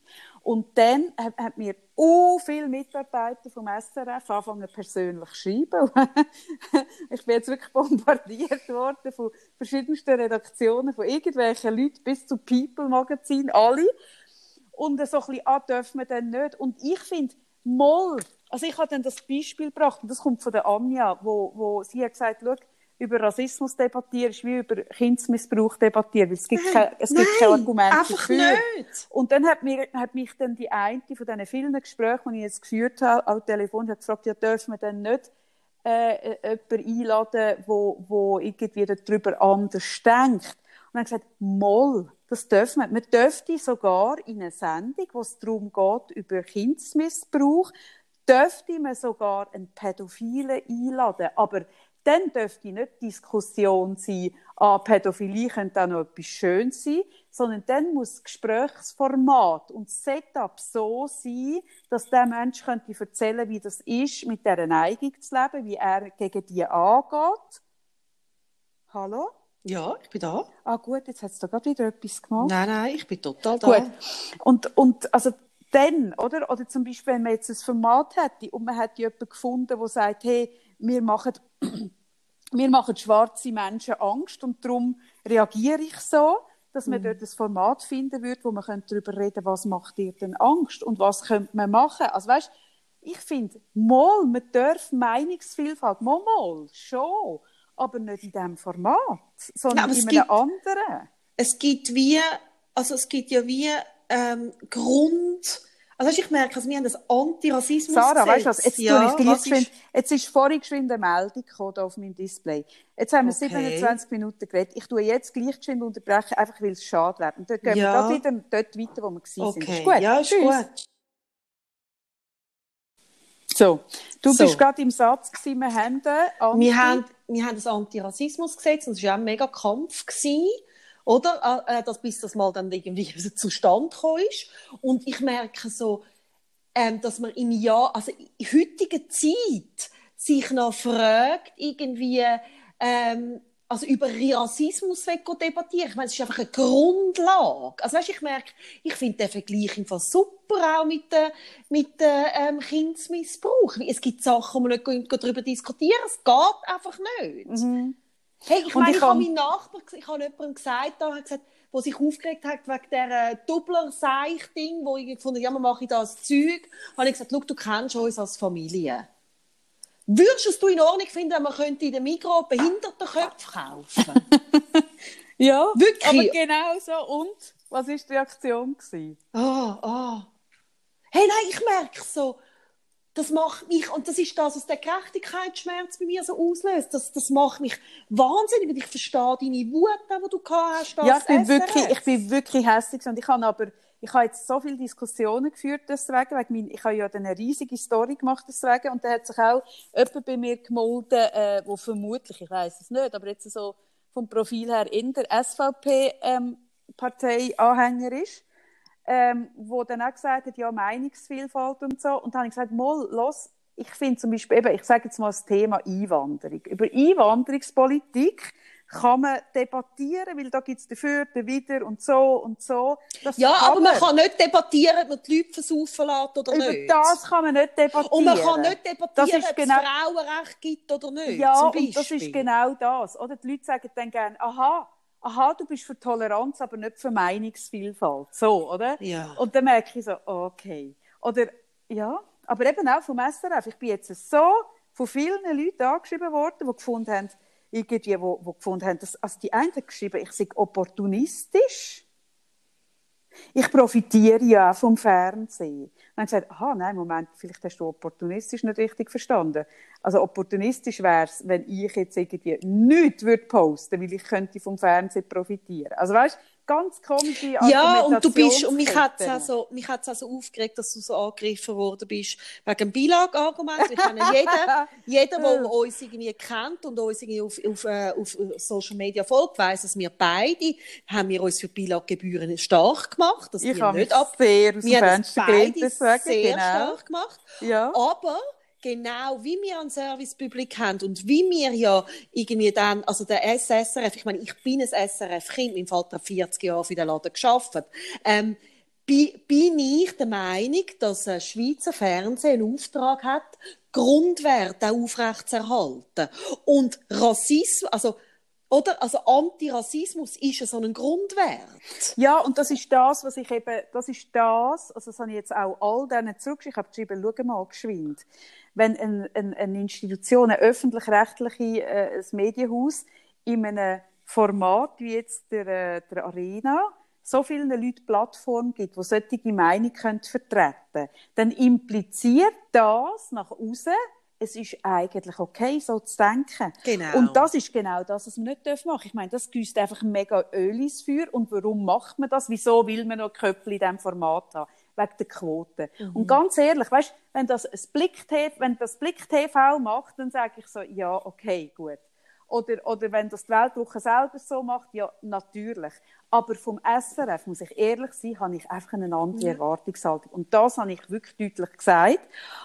Und dann haben mir so viele Mitarbeiter vom SRF angefangen persönlich zu schreiben. ich bin jetzt wirklich bombardiert worden von verschiedensten Redaktionen, von irgendwelchen Leuten bis zu People Magazin, alle. Und so ein bisschen, ah, dürfen wir denn nicht? Und ich finde, Moll, also ich habe dann das Beispiel gebracht, und das kommt von der Anja, wo, wo sie hat gesagt, schau, über Rassismus debattieren, ist wie über Kindsmissbrauch debattieren, weil es gibt, kein, es gibt kein Argument
einfach dafür. Nicht.
Und dann hat, mir, hat mich dann die eine von diesen vielen Gesprächen, die ich jetzt geführt habe, am Telefon, hat gefragt, ja, dürfen wir denn nicht äh, äh jemanden einladen, wo, wo irgendwie darüber anders denkt? Und dann gesagt, Moll, das dürfen wir. Man dürfte sogar in einer Sendung, wo es darum geht, über Kindsmissbrauch, dürfte man sogar einen Pädophilen einladen. Aber dann dürfte nicht Diskussion sein, ah, Pädophilie könnte auch noch etwas Schönes sein, sondern dann muss das Gesprächsformat und das Setup so sein, dass der Mensch könnte erzählen, wie das ist, mit dieser Neigung zu leben, wie er gegen die angeht. Hallo?
Ja, ich bin da.
Ah gut, jetzt hat es da gerade wieder etwas gemacht.
Nein, nein, ich bin total da.
Gut. Und, und also dann, oder? Oder zum Beispiel, wenn man jetzt ein Format hätte und man hätte jemanden gefunden, der sagt, hey, wir machen, wir machen schwarze Menschen Angst und darum reagiere ich so, dass man mhm. dort ein Format finden würde, wo man darüber reden könnte, was macht dir denn Angst und was könnte man machen. Also weißt, ich finde, mal, man darf Meinungsvielfalt, mal, mal, schon, aber nicht in diesem Format, sondern ja, in einem gibt, anderen.
Es gibt wie, also es gibt ja wie ähm, Grund, also ich merke, also wir haben das Antirassismus
Sarah, weißt du was, jetzt, ja, ich was ist... jetzt ist vorhin geschwind eine Meldung gekommen auf meinem Display. Jetzt haben wir okay. 27 Minuten geredet. Ich tue jetzt gleich geschwind unterbrechen, einfach weil es schade wäre. Und dort gehen ja. wir wieder dort weiter, wo wir gewesen
okay.
sind.
Ist gut? Ja, ist Tschüss. gut.
So, du so. bist gerade im Satz gewesen, wir haben,
Anti wir haben, wir haben das Antirassismusgesetz und es war auch ein mega Kampf gewesen oder? Äh, äh, dass, bis das mal dann irgendwie zustande gekommen ist. Und ich merke so, ähm, dass man im Jahr, also in heutiger Zeit, sich noch fragt, irgendwie, ähm, also über Rassismus debattieren. Ich meine, es ist einfach eine Grundlage. Also weißt, ich merke, ich finde den Vergleich einfach super auch mit dem mit ähm, Kindsmissbrauch. Es gibt Sachen, wo man nicht darüber diskutieren Es geht einfach nicht. Mhm. Hey, ich meine, ich, ich habe meinen Nachbar, ich habe jemandem gesagt, da, hat gesagt, der sich aufgeregt hat wegen dieser Doubler-Seich-Ding, wo ich gefunden ja, man mache ich das Zeug, habe ich gesagt, schau, du kennst uns als Familie. Würdest du es in Ordnung finden, wenn man könnte in der Mikro Behindertenköpfe kaufen?
ja, Wirklich? aber genau so. Und? Was war die Reaktion?
Ah, oh, ah. Oh. Hey, nein, ich merke so, das macht mich, und das ist das, was der Gerechtigkeitsschmerz bei mir so auslöst, das, das macht mich wahnsinnig, und ich verstehe deine Wut, die du gehabt hast.
Ja, ich bin, wirklich, ich bin wirklich hässlich und ich habe aber, ich habe jetzt so viele Diskussionen geführt deswegen, weil mein, ich habe ja eine riesige Story gemacht deswegen, und da hat sich auch jemand bei mir gemolden, äh, wo vermutlich, ich weiß es nicht, aber jetzt so vom Profil her in der SVP-Partei ähm, Anhänger ist ähm, wo dann auch gesagt hat, ja, Meinungsvielfalt und so. Und dann habe ich gesagt, mal, los, ich finde zum Beispiel, eben, ich sage jetzt mal das Thema Einwanderung. Über Einwanderungspolitik kann man debattieren, weil da gibt es dafür, wieder und so und so.
Das ja, aber man. man kann nicht debattieren, ob man die Leute versaufen lässt oder
Über
nicht.
Über das kann man nicht debattieren.
Und man kann nicht debattieren, ob genau... es Frauenrecht gibt oder nicht.
Ja, und das ist genau das. Oder die Leute sagen dann gerne, aha, aha, du bist für Toleranz, aber nicht für Meinungsvielfalt. So, oder?
Ja.
Und dann merke ich so, okay. Oder, ja, aber eben auch vom SRF. Ich bin jetzt so von vielen Leuten angeschrieben worden, die gefunden haben, irgendwie, wo, wo gefunden haben, dass, also die einen geschrieben, ich sei opportunistisch. Ich profitiere ja auch vom Fernsehen. Dann haben gesagt, aha, nein, Moment, vielleicht hast du opportunistisch nicht richtig verstanden. Also opportunistisch wäre es, wenn ich jetzt irgendwie nichts würde posten, weil ich könnte vom Fernsehen profitieren. Also weißt, ganz komische
Ja, und du bist, und mich hat es also, mich hat's also aufgeregt, dass du so angegriffen worden bist wegen dem Beilage-Argument. Ich meine, jeder, jeder, der uns irgendwie kennt und uns irgendwie auf, auf, äh, auf Social Media folgt, weiss, dass wir beide, haben wir uns für Beilaggebühren stark gemacht. Das
ich habe nicht ab. sehr aus dem Fenster
beide sehr
genau.
stark gemacht.
Ja.
Aber, genau wie wir einen Servicepublik haben und wie wir ja irgendwie dann, also der SSRF, ich meine, ich bin ein SRF-Kind, mein Vater hat 40 Jahre für den Laden geschafft, ähm, bin ich der Meinung, dass ein Schweizer Fernsehen einen Auftrag hat, Grundwerte aufrechtzuerhalten. Und Rassismus, also oder? Also Antirassismus ist ja so ein Grundwert.
Ja, und das ist das, was ich eben, das ist das, also das habe ich jetzt auch all denen zurückgeschrieben, ich habe geschrieben, schau mal geschwind. Wenn eine, eine, eine Institution, äh, ein Medienhaus in einem Format wie jetzt der, äh, der Arena so vielen Leuten Plattform gibt, die solche Meinung können vertreten können, dann impliziert das nach außen, es ist eigentlich okay, so zu denken.
Genau.
Und das ist genau das, was man nicht machen darf. Ich meine, das gießt einfach mega Öl ins Feuer. Und warum macht man das? Wieso will man noch Köpfe in diesem Format haben? Wegen der Quote. Mhm. Und ganz ehrlich, weißt, wenn das Blick wenn das Blick TV macht, dann sage ich so, ja, okay, gut. Oder, oder wenn das die Weltwoche selber so macht, ja, natürlich. Aber vom SRF, muss ich ehrlich sein, habe ich einfach eine andere ja. Erwartungshaltung. Und das habe ich wirklich deutlich gesagt.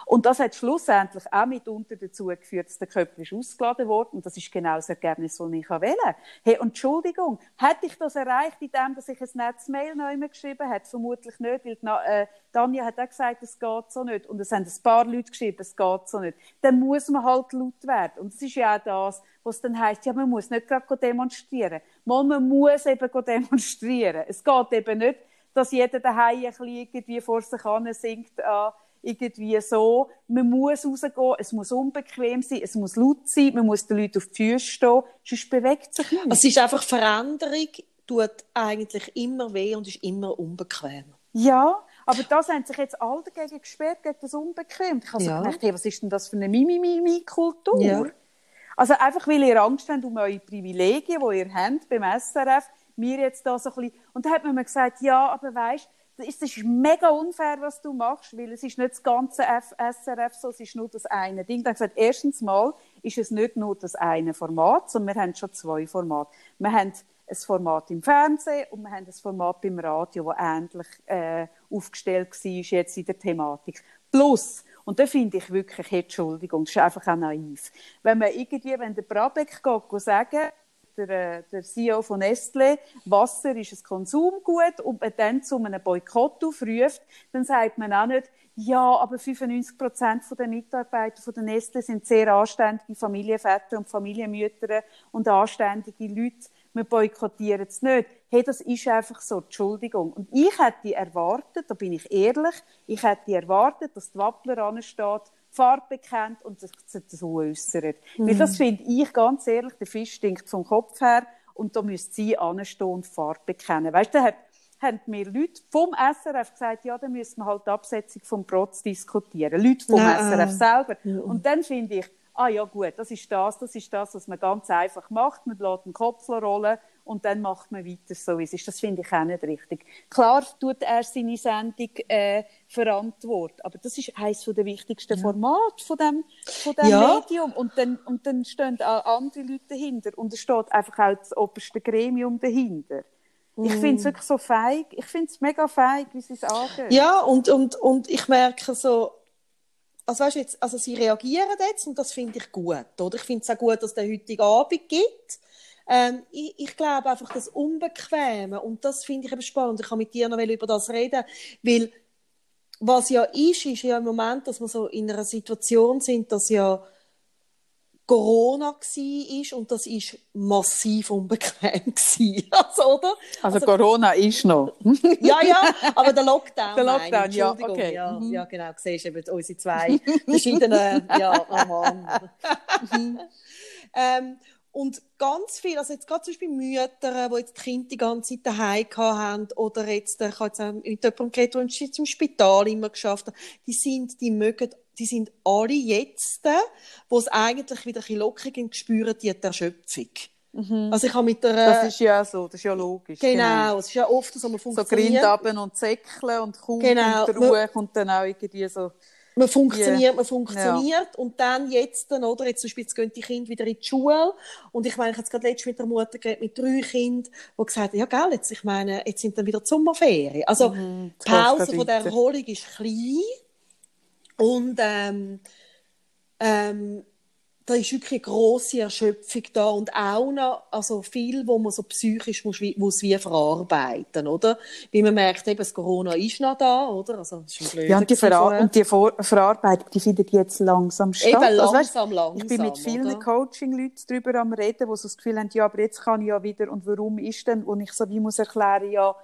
Und das hat schlussendlich auch mitunter dazu geführt, dass der Köpfer ausgeladen wurde. Und das ist genau das Ergebnis, das ich wählen Hey, und Entschuldigung, hätte ich das erreicht, indem dass ich ein Netzmail noch immer geschrieben hätte? Vermutlich nicht, weil äh, Tanja hat auch gesagt, es geht so nicht. Und es haben ein paar Leute geschrieben, es geht so nicht. Dann muss man halt laut werden. Und das ist ja auch das, was dann heisst, ja, man muss nicht gerade demonstrieren. Mal, man muss eben demonstrieren. Es geht eben nicht, dass jeder daheim ein bisschen irgendwie vor sich hin singt, äh, irgendwie so. Man muss rausgehen, es muss unbequem sein, es muss laut sein, man muss den Leuten auf die Füße stehen, sonst bewegt sich nichts.
Es ist einfach Veränderung, tut eigentlich immer weh und ist immer unbequem.
Ja, aber das haben sich jetzt alle dagegen gesperrt, gegen das Unbequem. Ich habe so gedacht, hey, was ist denn das für eine Mimimi-Kultur? Ja. Also einfach, weil ihr Angst habt um eure Privilegien, die ihr habt beim SRF, mir jetzt da so ein bisschen... Und da hat man mir gesagt, ja, aber weißt das ist mega unfair, was du machst, weil es ist nicht das ganze F SRF so, es ist nur das eine Ding. Dann gesagt, erstens mal ist es nicht nur das eine Format, sondern wir haben schon zwei Formate. Wir haben ein Format im Fernsehen und wir haben ein Format beim Radio, das ähnlich äh, aufgestellt war jetzt in der Thematik. Plus, und da finde ich wirklich, Entschuldigung, das ist einfach auch naiv. Wenn man irgendwie, wenn der Brabeck geht, sagen, der, äh, der CEO von Nestle, Wasser ist ein Konsumgut und man dann zu einem Boykott aufruft, dann sagt man auch nicht, ja, aber 95 Prozent der Mitarbeiter von der Nestle sind sehr anständige Familienväter und Familienmütter und anständige Leute wir boykottieren es nicht. Hey, das ist einfach so, Entschuldigung. Und ich hätte erwartet, da bin ich ehrlich, ich hätte erwartet, dass die Wappler ansteht, Farbe bekennt und sich dazu äußert. Mhm. Weil das finde ich ganz ehrlich, der Fisch stinkt vom Kopf her und da müsste sie anstehen und Farbe bekennen. Weißt du, da haben mir Leute vom SRF gesagt, ja, dann müssen wir halt die Absetzung vom Protz diskutieren. Leute vom Nein. SRF selber. Ja. Und dann finde ich, ah ja gut, das ist das, das ist das, was man ganz einfach macht. Man lässt den Kopf rollen und dann macht man weiter, so wie es ist. Das finde ich auch nicht richtig. Klar tut er seine Sendung äh, verantworten, aber das ist eines der wichtigsten ja. Formate von dem, von dem ja. Medium. Und dann, und dann stehen auch andere Leute dahinter und es steht einfach auch das oberste Gremium dahinter. Mm. Ich finde es wirklich so feig. Ich finde es mega feig, wie sie es angehen.
Ja, und, und, und ich merke so, also weißt du jetzt, also sie reagieren jetzt und das finde ich gut, oder? Ich finde es auch gut, dass es den heutigen Abend gibt. Ähm, ich, ich glaube einfach, das Unbequeme, und das finde ich eben spannend, ich kann mit dir noch über das reden, weil was ja ist, ist ja im Moment, dass wir so in einer Situation sind, dass ja Corona war und das ist massiv unbequem also, oder?
Also, also, Corona ist noch.
ja, ja, aber der Lockdown.
Der Lockdown,
ja,
okay.
Ja, mhm. ja, genau, siehst eben unsere zwei verschiedenen, ja, oh Mann. ähm, und ganz viel, also jetzt gerade zum Beispiel Mütter, die jetzt die Kinder die ganze Zeit daheim haben, oder jetzt, ich habe jetzt auch mit jemandem geredet, der im Spital immer geschafft hat, die sind, die mögen die sind alle jetzt, wo es eigentlich wieder ein bisschen lockig spüren, die Erschöpfung. Mhm. Also ich habe mit der,
das ist ja so, das ist ja logisch.
Genau, genau. es ist ja oft so, man funktioniert.
So Grind und Säckeln und kaum genau. und Ruhe kommt dann auch irgendwie so...
Man funktioniert, man funktioniert. Ja. und dann jetzt oder, jetzt zum Beispiel, jetzt gehen die Kinder wieder in die Schule. Und ich meine, ich habe jetzt gerade letztens mit der Mutter geredet, mit drei Kindern, die gesagt haben, ja gell, jetzt, ich meine, jetzt sind dann wieder die Sommerferien. Also mhm, die Pause von der Erholung ist klein. Und ähm, ähm, da ist wirklich eine grosse Erschöpfung da und auch noch also viel, wo man so psychisch muss, muss wie verarbeiten, oder? Wie man merkt, eben, das Corona ist noch da, oder? Also, das ist
ja, und die, Verar und die Ver Verarbeitung, die findet jetzt langsam statt.
Eben langsam,
also, weißt,
langsam.
Ich bin mit vielen Coaching-Leuten darüber am reden, die so das Gefühl haben, ja, aber jetzt kann ich ja wieder, und warum ist denn, und ich so wie muss erklären, ja,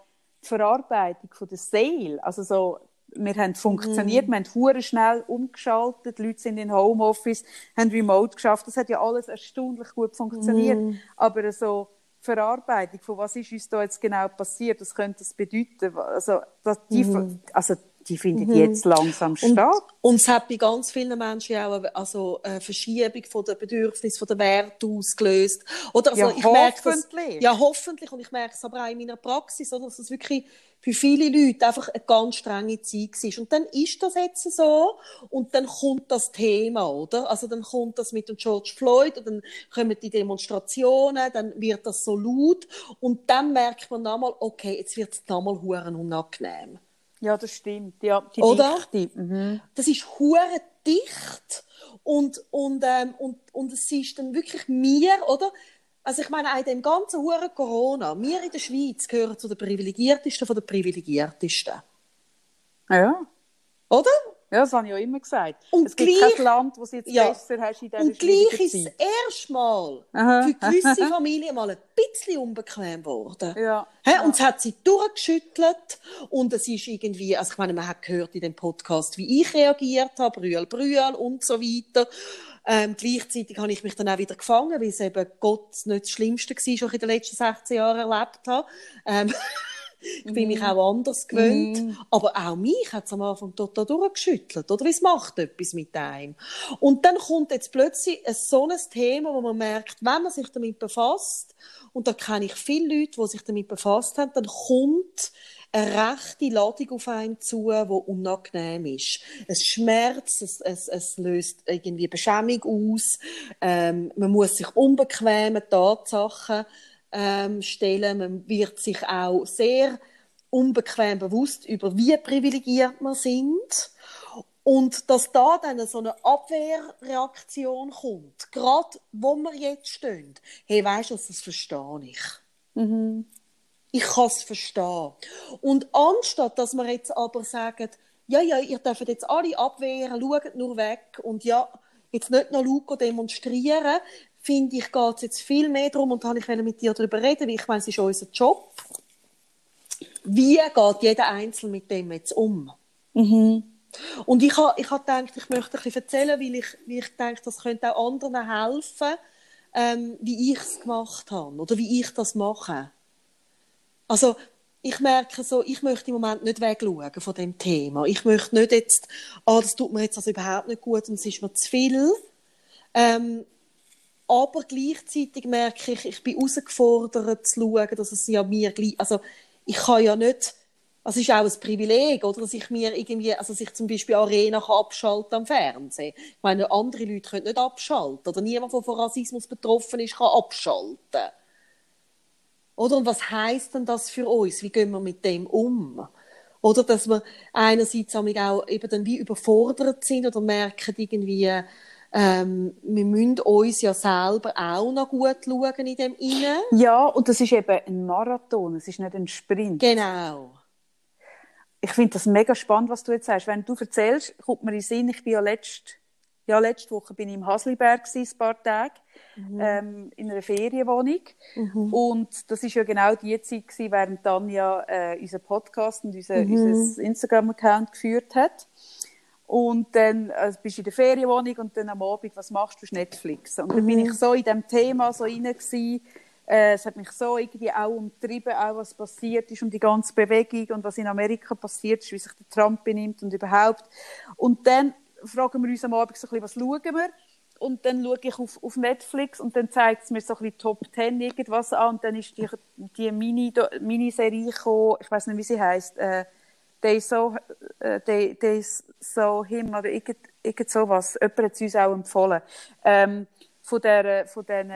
die Verarbeitung von der Seele, also so, wir haben funktioniert, mm. wir haben hure schnell umgeschaltet, die Leute sind in Homeoffice, haben remote geschafft, das hat ja alles erstaunlich gut funktioniert, mm. aber so Verarbeitung von was ist uns da jetzt genau passiert, was könnte das bedeuten, also, das, die, mm. also die findet mhm. jetzt langsam statt. Und,
es hat bei ganz vielen Menschen auch eine, also eine Verschiebung von der Bedürfnisse, von der Werte ausgelöst. Oder also
ja,
ich
hoffentlich.
Merke das, ja, hoffentlich. Und ich merke es aber auch in meiner Praxis, oder, dass es wirklich für viele Leute einfach eine ganz strenge Zeit war. Und dann ist das jetzt so und dann kommt das Thema, oder? Also dann kommt das mit dem George Floyd und dann kommen die Demonstrationen, dann wird das so laut und dann merkt man nochmal, okay, jetzt wird es nochmal huren unangenehm.
Ja, das stimmt. Ja,
die Oder? Dichte. Mhm. Das ist hure dicht und, und, ähm, und, und es ist dann wirklich mir, oder? Also ich meine, auch in dem ganzen hure Corona, wir in der Schweiz gehören zu den Privilegiertesten von den Privilegiertesten.
Ja.
Oder?
Ja, das habe ich ja immer gesagt.
Und
es gibt
gleich,
kein Land, wo es jetzt ja, besser hast in dieser
Und gleich ist das erste Mal Aha. für gewisse Familien mal ein bisschen unbequem geworden.
Ja.
He? Und es hat sie durchgeschüttelt und es ist irgendwie, also ich meine, man hat gehört in dem Podcast, wie ich reagiert habe, Brühl, Brühl und so weiter. Ähm, gleichzeitig habe ich mich dann auch wieder gefangen, weil es eben Gott nicht das Schlimmste war, was ich in den letzten 16 Jahren erlebt habe. Ähm, ich bin mich mhm. auch anders gewöhnt. Mm. Aber auch mich hat es am Anfang total durchgeschüttelt. Oder? Es macht etwas mit einem. Und dann kommt jetzt plötzlich ein, so ein Thema, wo man merkt, wenn man sich damit befasst, und da kenne ich viele Leute, die sich damit befasst haben, dann kommt eine rechte Ladung auf einen zu, die unangenehm ist. Es schmerzt, es, es, es löst irgendwie Beschämung aus, ähm, man muss sich unbequeme Tatsachen ähm, stellen, man wird sich auch sehr unbequem bewusst über wie privilegiert man sind und dass da dann so eine Abwehrreaktion kommt, gerade wo wir jetzt stehen, hey, weißt du, das verstehe ich. Mhm. Ich kann es verstehen. Und anstatt, dass wir jetzt aber sagen, ja, ja, ihr dürft jetzt alle abwehren, schaut nur weg und ja, jetzt nicht noch Luco demonstrieren, finde ich, geht es jetzt viel mehr darum, und da ich mit dir darüber reden, weil ich meine, es ist unser Job. Wie geht jeder Einzelne mit dem jetzt um? Mhm. Und ich habe ich ha gedacht, ich möchte ein bisschen erzählen, weil ich, weil ich denke, das könnte auch anderen helfen, ähm, wie ich es gemacht habe oder wie ich das mache. Also, ich merke so, ich möchte im Moment nicht wegschauen von dem Thema. Ich möchte nicht jetzt, ah, das tut mir jetzt also überhaupt nicht gut und es ist mir zu viel. Ähm, aber gleichzeitig merke ich, ich bin herausgefordert zu schauen, dass es ja mir gleich, also ich kann ja nicht, es ist auch ein Privileg, oder, dass ich mir irgendwie, also dass ich zum Beispiel Arena abschalten am Fernsehen. Ich meine, andere Leute können nicht abschalten, oder niemand, der von Rassismus betroffen ist, kann abschalten. Oder? Und was heißt denn das für uns? Wie gehen wir mit dem um? Oder dass wir einerseits auch eben dann wie überfordert sind oder merken irgendwie, ähm, wir müssen uns ja selber auch noch gut schauen in dem Innen.
Ja, und das ist eben ein Marathon, es ist nicht ein Sprint.
Genau.
Ich finde das mega spannend, was du jetzt sagst. Wenn du erzählst, kommt mir in den Sinn, ich bin ja letzte, ja, letzte Woche bin ich im Hasliberg ein paar Tage, ähm, in einer Ferienwohnung. Und das ist ja genau die Zeit gewesen, während Tanja äh, unseren Podcast und unser, unser Instagram-Account geführt hat. Und dann also bist du in der Ferienwohnung und dann am Abend, was machst du? Hast Netflix. Und dann bin ich so in dem Thema so rein gewesen. Äh, es hat mich so irgendwie auch umtrieben, auch was passiert ist und die ganze Bewegung und was in Amerika passiert ist, wie sich der Trump benimmt und überhaupt. Und dann fragen wir uns am Abend so ein bisschen, was schauen wir? Und dann schaue ich auf, auf Netflix und dann zeigt es mir so ein bisschen Top 10 irgendwas an und dann ist die, die Mini, Miniserie gekommen, ich weiß nicht, wie sie heißt, äh, They saw, äh, they, they saw him oder irgend, irgend sowas. Jemand hat es uns auch empfohlen. Ähm, von der, von den,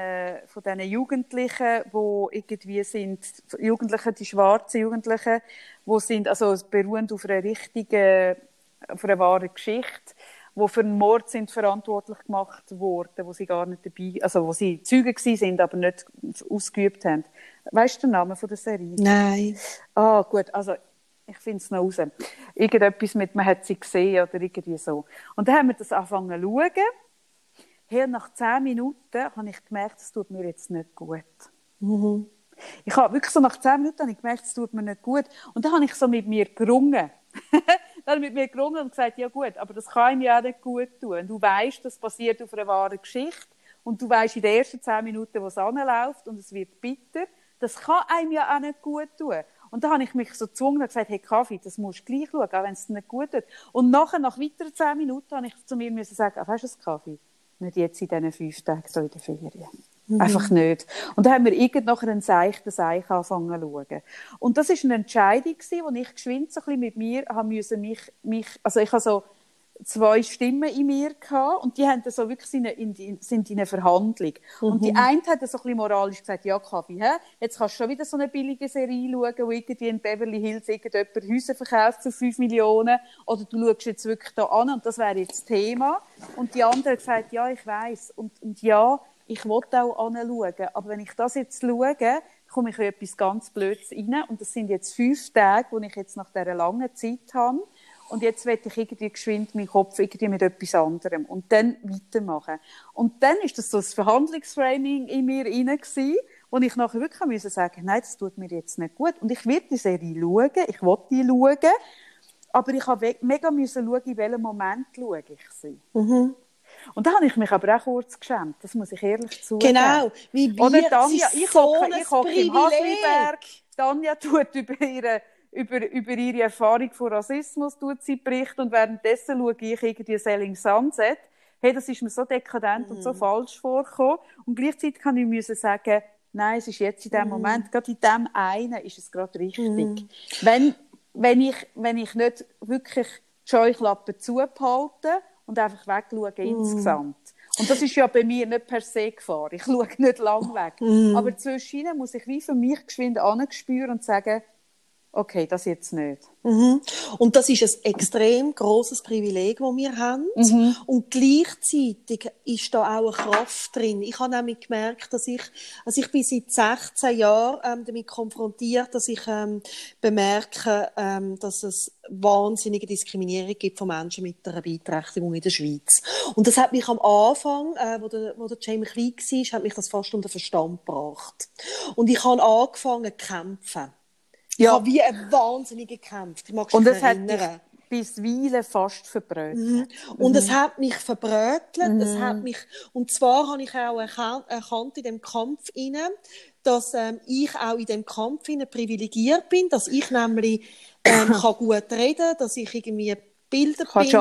von den Jugendlichen, wo irgendwie sind, Jugendlichen, die schwarzen Jugendlichen, wo sind, also beruhend auf einer richtigen, auf einer wahren Geschichte, wo für einen Mord sind verantwortlich gemacht worden, wo sie gar nicht dabei, also wo sie Zeugen gewesen sind, aber nicht ausgeübt haben. Weißt du den Namen von der Serie?
Nein.
Ah, gut, also ich finde es noch raus. Irgendetwas mit, man hat sie gesehen oder irgendwie so. Und dann haben wir das angefangen zu schauen. Hey, nach zehn Minuten habe ich gemerkt, es tut mir jetzt nicht gut.
Mhm.
Ich habe wirklich so nach zehn Minuten habe ich gemerkt, es tut mir nicht gut. Und dann habe ich so mit mir gerungen. dann habe ich mit mir gerungen und gesagt, ja gut, aber das kann mir ja auch nicht gut tun. Du weißt, das basiert auf einer wahren Geschichte. Und du weißt in den ersten zehn Minuten, wo es anläuft und es wird bitter. Das kann einem ja auch nicht gut tun. Und da habe ich mich so gezwungen und gesagt, hey Kaffee, das musst du gleich schauen, auch wenn es nicht gut tut. Und nachher, nach weiteren zehn Minuten, habe ich zu mir müssen sagen, ah, weißt du was, Kaffee? Nicht jetzt in diesen fünf Tagen so in der Ferien. Mhm. Einfach nicht. Und dann haben wir irgend nachher einen seichten Seich angefangen zu schauen. Und das war eine Entscheidung, wo ich geschwind so ein bisschen mit mir haben müssen, mich, mich, also ich habe so zwei Stimmen in mir gehabt, und die haben so wirklich in, in, in, sind in einer Verhandlung. Mhm. Und die eine hat so ein bisschen moralisch gesagt, ja, Kaffee, hä? jetzt kannst du schon wieder so eine billige Serie schauen, wo irgendwie in Beverly Hills irgendjemand Häuser verkauft für 5 Millionen, oder du schaust jetzt wirklich da an, und das wäre jetzt das Thema. Und die andere hat gesagt, ja, ich weiß und, und ja, ich wollte auch anschauen, aber wenn ich das jetzt schaue, komme ich in etwas ganz Blödes rein, und das sind jetzt fünf Tage, wo ich jetzt nach dieser langen Zeit habe, und jetzt werde ich irgendwie geschwind meinen Kopf irgendwie mit etwas anderem und dann weitermachen. Und dann ist das so ein Verhandlungsframing in mir rein gewesen, wo ich nachher wirklich müssen sagen, nein, das tut mir jetzt nicht gut. Und ich werde die Serie schauen, ich will die schauen, aber ich habe mega müssen schauen, in welchem Moment schaue ich sie.
Mhm.
Und da habe ich mich aber auch kurz geschämt, das muss ich ehrlich zugeben.
Genau, wie wir,
Oder Tanja, ich
so
hocke ich hocke im Hasliberg, Tanja tut über ihre über, über ihre Erfahrung von Rassismus tut sie berichten und währenddessen schaue ich irgendwie Selling Sunset. Hey, das ist mir so dekadent mm. und so
Mhm.
falsch vorgekommen. Und gleichzeitig kann ich müssen sagen, nein, es ist jetzt in dem
Mhm.
Moment, gerade in dem einen ist es gerade richtig. Wenn, wenn ich, wenn ich nicht wirklich die Scheuklappen zubehalte und einfach wegschaue
Mhm.
insgesamt. Und das ist ja bei mir nicht per se Gefahr. Ich schaue nicht lang weg.
Mhm.
Aber zwischen muss ich wie für mich geschwind anspüren und sagen, okay, das jetzt nicht.
Mhm. Und das ist ein extrem großes Privileg, das wir haben.
Mhm.
Und gleichzeitig ist da auch eine Kraft drin. Ich habe nämlich gemerkt, dass ich, also ich bin seit 16 Jahren ähm, damit konfrontiert, dass ich ähm, bemerke, ähm, dass es wahnsinnige Diskriminierung gibt von Menschen mit einer Beeinträchtigung in der Schweiz. Und das hat mich am Anfang, äh, wo der, wo der Jamie klein war, hat mich das fast unter Verstand gebracht. Und ich habe angefangen zu kämpfen. Ich
Ja.
habe wie ein Wahnsinnige gekämpft. Ich
Und
mich
es hat dich bisweilen fast verbrötet.
Und es hat mich verbrötelt. Es hat mich, und zwar habe ich auch erkan- erkannt in dem Kampf inne, dass ähm, ich auch in dem Kampf inne privilegiert bin, dass ich nämlich ähm, kann gut reden, dass ich irgendwie Bilder
Kannst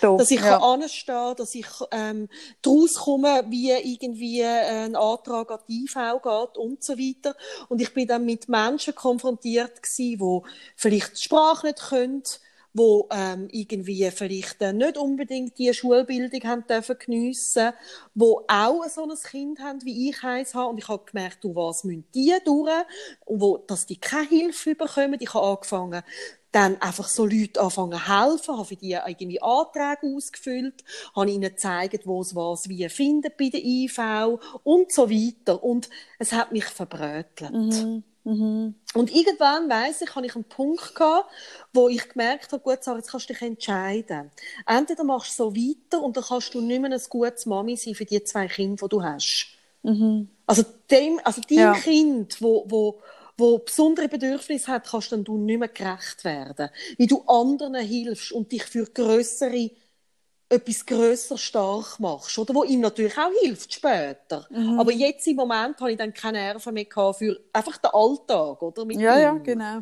bin, dass ich
ja.
kann anstehen, dass ich ähm, daraus komme, wie irgendwie ein Antrag an die IV geht und so weiter. Und ich bin dann mit Menschen konfrontiert gsi, wo vielleicht die Sprache nicht können, wo ähm, irgendwie vielleicht äh, nicht unbedingt die Schulbildung haben dürfen geniessen, wo auch so ein Kind haben, wie ich eins habe. Und ich habe gemerkt, du was müssen die durch und wo, dass die keine Hilfe bekommen. Ich habe angefangen dann einfach so Leute anfangen helfen, habe für die irgendwie Anträge ausgefüllt, habe ihnen gezeigt, wo es was wie findet bei der IV und so weiter. Und es hat mich verbrötelt. Mhm. Mhm. Und irgendwann, weiss ich, habe ich einen Punkt gehabt, wo ich gemerkt habe, gut, Sarah, jetzt kannst du dich entscheiden. Entweder machst du so weiter und dann kannst du nicht mehr ein gutes Mami sein für die zwei Kinder, die du hast. Mhm. Also dem, also dein ja. Kind, wo, wo, wo besondere Bedürfnisse hat, kannst dann du nicht mehr gerecht werden. Wie du anderen hilfst und dich für größere etwas grösser stark machst, oder? Wo ihm natürlich auch hilft später. Mhm. Aber jetzt im Moment habe ich dann keine Nerven mehr gehabt für einfach den Alltag, oder?
Mit ja, ihm. ja, genau.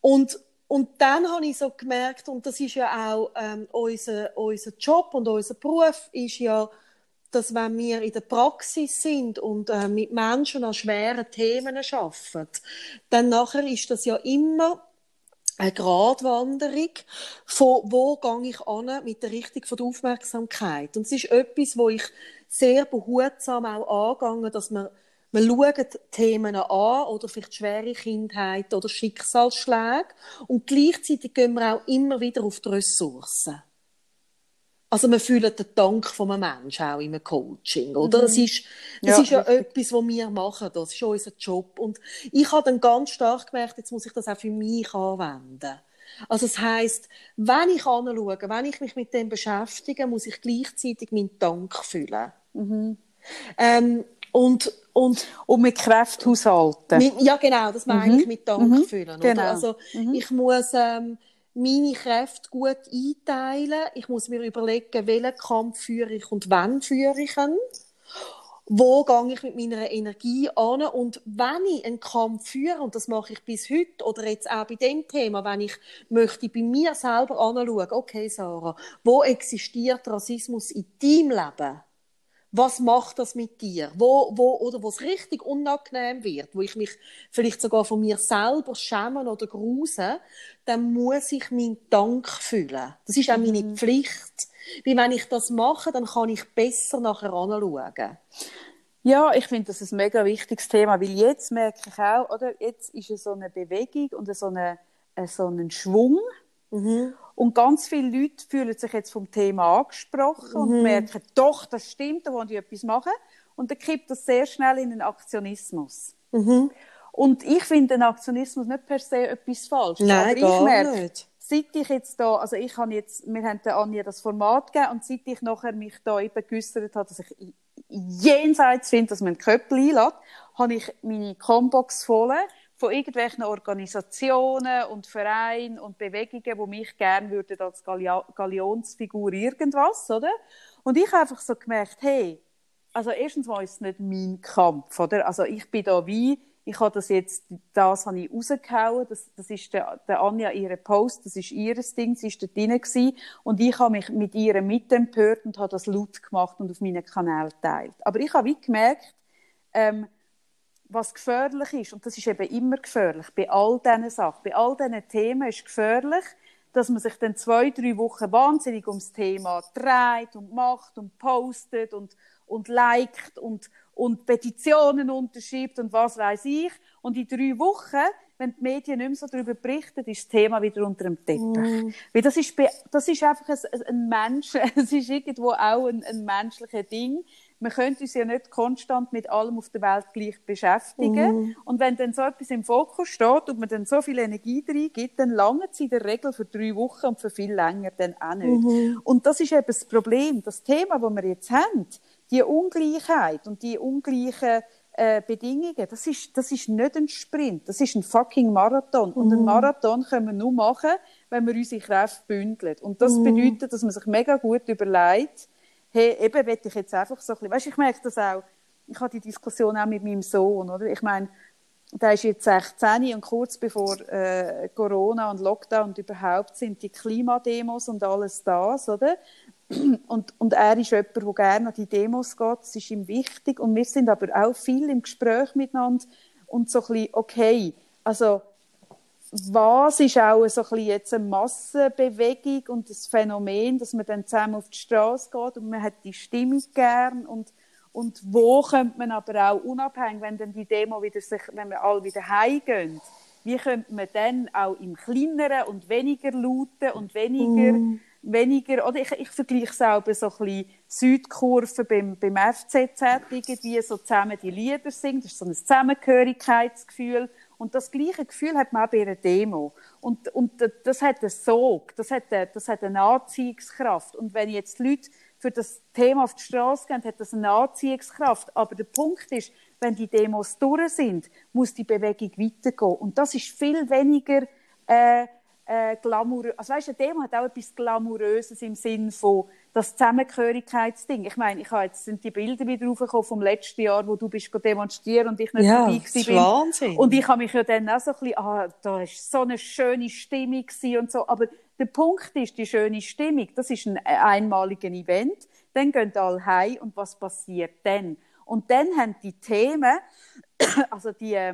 Und, und dann habe ich so gemerkt, und das ist ja auch ähm, unser, unser Job und unser Beruf, ist ja, dass wenn wir in der Praxis sind und äh, mit Menschen an schweren Themen arbeiten, dann nachher ist das ja immer eine Gratwanderung von wo gehe ich an mit der Richtung von der Aufmerksamkeit. Und es ist etwas, wo ich sehr behutsam auch angehe, dass man wir schauen Themen an oder vielleicht schwere Kindheit oder Schicksalsschläge und gleichzeitig gehen wir auch immer wieder auf die Ressourcen. Also man fühlt den Dank von einem Menschen auch im Coaching, oder? Mhm. Das ist, das ja, ist ja etwas, was wir machen, das ist unser Job. Und ich habe dann ganz stark gemerkt, jetzt muss ich das auch für mich anwenden. Also das heißt, wenn ich anschaue, wenn ich mich mit dem beschäftige, muss ich gleichzeitig meinen Dank fühlen. Mhm. Ähm, und, und,
und mit Kraft haushalten.
Mit, ja, genau, das meine mhm. ich mit Dank mhm. fühlen. Genau. Also mhm. ich muss... Ähm, meine Kräfte gut einteilen. Ich muss mir überlegen, welchen Kampf führe ich und wann führe ich ihn. Wo gehe ich mit meiner Energie an? Und wenn ich einen Kampf führe, und das mache ich bis heute, oder jetzt auch bei dem Thema, wenn ich möchte bei mir selber anschauen, okay, Sarah, wo existiert Rassismus in deinem Leben? Was macht das mit dir? Wo, wo, oder wo es richtig unangenehm wird, wo ich mich vielleicht sogar von mir selber schämen oder gruse, dann muss ich meinen Dank fühlen. Das ist auch meine mhm. Pflicht. Wie wenn ich das mache, dann kann ich besser nachher anschauen.
Ja, ich finde das ein mega wichtiges Thema, weil jetzt merke ich auch, oder, jetzt ist es so eine Bewegung und so, eine, so ein Schwung. Mhm. Und ganz viele Leute fühlen sich jetzt vom Thema angesprochen mhm. und merken, doch, das stimmt, da wollen die etwas machen. Und dann kippt das sehr schnell in einen Aktionismus. Mhm. Und ich finde den Aktionismus nicht per se etwas falsch.
Nein, aber ich merke, nicht.
Seit ich jetzt da, also ich habe jetzt, wir haben der Anja das Format gegeben und seit ich nachher mich da eben geäussert habe, dass ich jenseits finde, dass man einen Köppel einlädt, habe ich meine Combox voll von irgendwelchen Organisationen und Vereinen und Bewegungen, die mich gerne würden als Galionsfigur irgendwas, oder? Und ich habe einfach so gemerkt, hey, also erstens war es nicht mein Kampf, oder? Also ich bin da wie, ich habe das jetzt, das habe ich rausgehauen, das, das ist der, der Anja ihre Post, das ist ihres Ding, sie ist da drin gewesen, und ich habe mich mit ihr mitempört und habe das laut gemacht und auf meinen Kanal geteilt. Aber ich habe wie gemerkt, ähm, was gefährlich ist, und das ist eben immer gefährlich, bei all diesen Sachen, bei all diesen Themen ist gefährlich, dass man sich dann zwei, drei Wochen wahnsinnig ums Thema dreht und macht und postet und, und liked und, und Petitionen unterschreibt und was weiß ich. Und in drei Wochen, wenn die Medien nicht mehr so darüber berichten, ist das Thema wieder unter dem Teppich. Mm. Weil das ist, das ist einfach ein, ein Mensch, es ist irgendwo auch ein, ein menschliches Ding wir können uns ja nicht konstant mit allem auf der Welt gleich beschäftigen. Mhm. Und wenn dann so etwas im Fokus steht und man dann so viel Energie reingibt, dann langt es in der Regel für drei Wochen und für viel länger dann auch nicht. Mhm. Und das ist eben das Problem. Das Thema, das wir jetzt haben, die Ungleichheit und die ungleichen äh, Bedingungen, das ist, das ist nicht ein Sprint, das ist ein fucking Marathon. Und einen mhm. Marathon können wir nur machen, wenn wir unsere Kräfte bündeln. Und das mhm. bedeutet, dass man sich mega gut überlegt, hey, eben will ich jetzt einfach so ein bisschen, weißt, ich merke das auch, ich hatte die Diskussion auch mit meinem Sohn, oder? Ich meine, der ist jetzt 16 und kurz bevor äh, Corona und Lockdown und überhaupt sind die Klimademos und alles das, oder? Und, und er ist jemand, der gerne an die Demos geht, das ist ihm wichtig. Und wir sind aber auch viel im Gespräch miteinander. Und so ein bisschen, okay, also was ist auch so ein jetzt eine Massenbewegung und das Phänomen, dass man dann zusammen auf die Straße geht und man hat die Stimmung gern und und wo könnte man aber auch unabhängig, wenn dann die Demo wieder sich, wenn wir alle wieder heimgehen, wie könnte man dann auch im Kleineren und weniger lauten und weniger, mm. Weniger oder ich, ich vergleiche bei so ein bisschen Südkurve beim, beim FCZ, irgendwie so zusammen die Lieder singen, das ist so ein Zusammengehörigkeitsgefühl und das gleiche Gefühl hat man auch bei einer Demo. Und, und das hat einen Sog, das hat, eine, das hat eine Anziehungskraft. Und wenn jetzt die Leute für das Thema auf die Straße gehen, hat das eine Anziehungskraft. Aber der Punkt ist, wenn die Demos durch sind, muss die Bewegung weitergehen. Und das ist viel weniger äh, äh, glamourös. Also weißt, eine Demo hat auch etwas Glamouröses im Sinn von das Zusammengehörigkeitsding. Ich meine, ich habe jetzt sind die Bilder wieder raufgekommen vom letzten Jahr, wo du bist demonstrieren und ich nicht
ja,
dabei
bin. Wahnsinn.
Und ich habe mich ja dann auch so ein bisschen, ah, da ist so eine schöne Stimmung und so. Aber der Punkt ist, die schöne Stimmung, das ist ein einmaliges Event. Dann gehen alle heim und was passiert dann? Und dann haben die Themen, also die,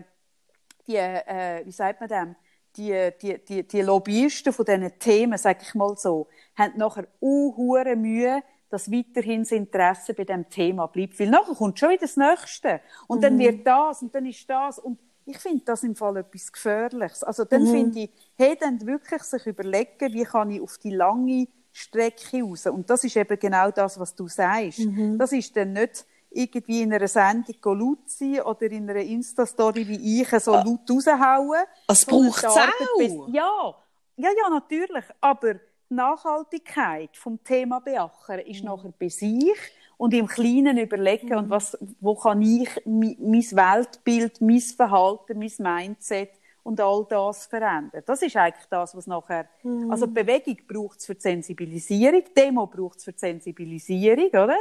die äh, wie sagt man dem? Die, die, die, die Lobbyisten von diesen Themen, sage ich mal so, haben nachher unhure Mühe, dass weiterhin das Interesse bei dem Thema bleibt. Weil nachher kommt schon wieder das Nächste. Und mhm. dann wird das und dann ist das. Und ich finde das im Fall etwas Gefährliches. Also dann mhm. finde ich, hey, dann wirklich sich überlegen, wie kann ich auf die lange Strecke raus. Und das ist eben genau das, was du sagst. Mhm. Das ist dann nicht irgendwie in einer Sendung laut sein oder in einer Insta-Story wie ich so ah. laut raushauen.
Es braucht es auch.
Ja, ja, ja, natürlich. Aber die Nachhaltigkeit vom Thema beachten ist mhm. nachher bei sich und im Kleinen überlegen, mhm. und was, wo kann ich mein Weltbild, mein Verhalten, mein Mindset und all das verändern. Das ist eigentlich das, was nachher, mhm. also Bewegung braucht es für die Sensibilisierung, Demo braucht es für die Sensibilisierung, oder?